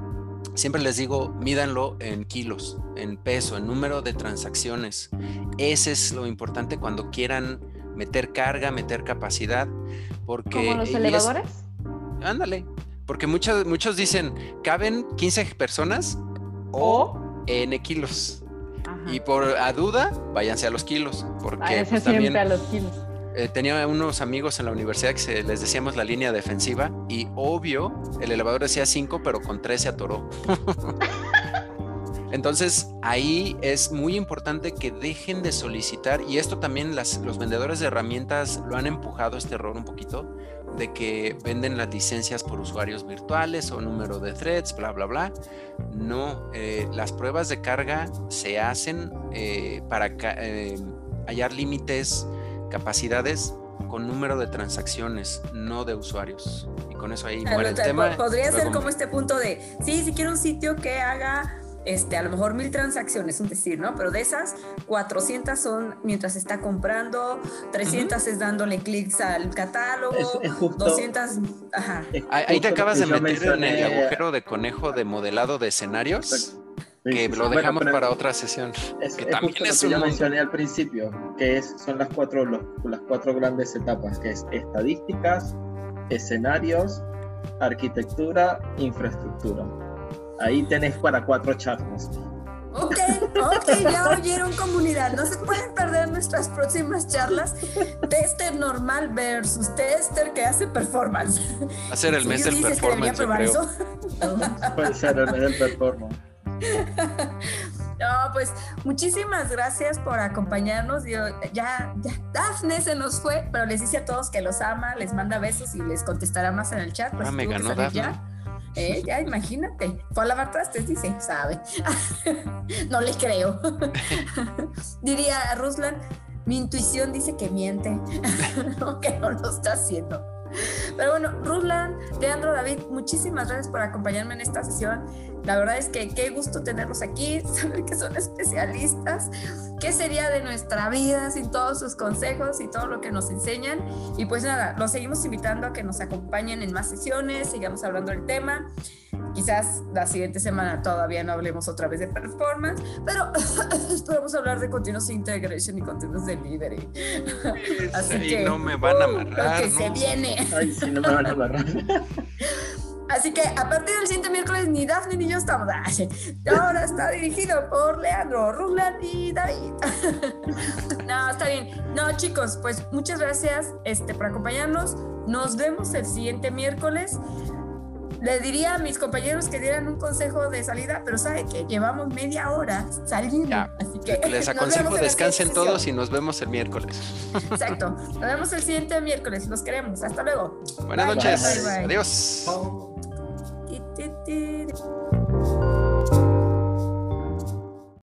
Siempre les digo, mídanlo en kilos, en peso, en número de transacciones. Ese es lo importante cuando quieran meter carga, meter capacidad, porque... Como los es- elevadores. Ándale. Porque muchos, muchos dicen, caben 15 personas o N kilos. Ajá. Y por a duda, váyanse a los kilos. Porque pues, siempre también a los kilos. Eh, tenía unos amigos en la universidad que les decíamos la línea defensiva. Y obvio, el elevador decía 5, pero con 3 se atoró. *laughs* Entonces, ahí es muy importante que dejen de solicitar, y esto también los vendedores de herramientas lo han empujado este error un poquito, de que venden las licencias por usuarios virtuales o número de threads, bla, bla, bla. No, eh, las pruebas de carga se hacen eh, para hallar límites, capacidades con número de transacciones, no de usuarios. Y con eso ahí Claro, muere el tema. po- Podría ser como este punto de, sí, si quiero un sitio que haga, este, a lo mejor mil transacciones, un decir, ¿no? Pero de esas, 400 son mientras está comprando, 300 es dándole clics al catálogo, Es, es justo. 200, ajá. Ahí, te acabas de meter en el agujero de conejo de modelado de escenarios, Sí, que sí, lo. Bueno, dejamos pero para otra sesión. Es, que es también justo lo es que un yo mencioné al principio, que es, son las cuatro, los- las cuatro grandes etapas, que es estadísticas, escenarios, arquitectura, infraestructura. Ahí tenés para cuatro charlas. Ok, ok, ya oyeron comunidad. No se pueden perder nuestras próximas charlas. Tester normal versus tester que hace performance. Va a ser el *laughs* mes del performance, creo. Puede ser el del performance. *laughs* No, pues muchísimas gracias por acompañarnos. Yo, ya, ya, Dafne se nos fue, pero les dice a todos que los ama, les manda besos y les contestará más en el chat. pues, Ah, me ganó Dafne. Ya. Eh, ya imagínate, fue a lavar trastes, dice, sabe. *laughs* no le creo. *laughs* Diría Ruslan, mi intuición dice que miente, que no lo está haciendo. Pero bueno, Ruslan, Leandro, David, muchísimas gracias por acompañarme en esta sesión. La verdad es que qué gusto tenerlos aquí, *laughs* saber que son especialistas. ¿Qué sería de nuestra vida sin todos sus consejos y todo lo que nos enseñan? Y pues nada, los seguimos invitando a que nos acompañen en más sesiones, sigamos hablando del tema. Quizás la siguiente semana todavía no hablemos otra vez de performance, pero *laughs* esperamos hablar de continuous integration y continuous delivery. Así Ahí que no me van a uh, amarrar. lo que se ¿no? viene. Ay, sí, no me van a agarrar. *laughs* Así que a partir del siguiente miércoles ni Daphne ni yo estamos. *laughs* Ahora está dirigido por Leandro, Ruslan y David. *laughs* No, está bien. No, chicos, pues muchas gracias este, por acompañarnos. Nos vemos el siguiente miércoles. Le diría a mis compañeros que dieran un consejo de salida, pero sabe que llevamos media hora saliendo. Ya. Así que Les aconsejo descansen todos y nos vemos el miércoles. Exacto. Nos vemos el siguiente miércoles. Los queremos. Hasta luego. Buenas Bye, noches. bye, bye. Adiós. get it.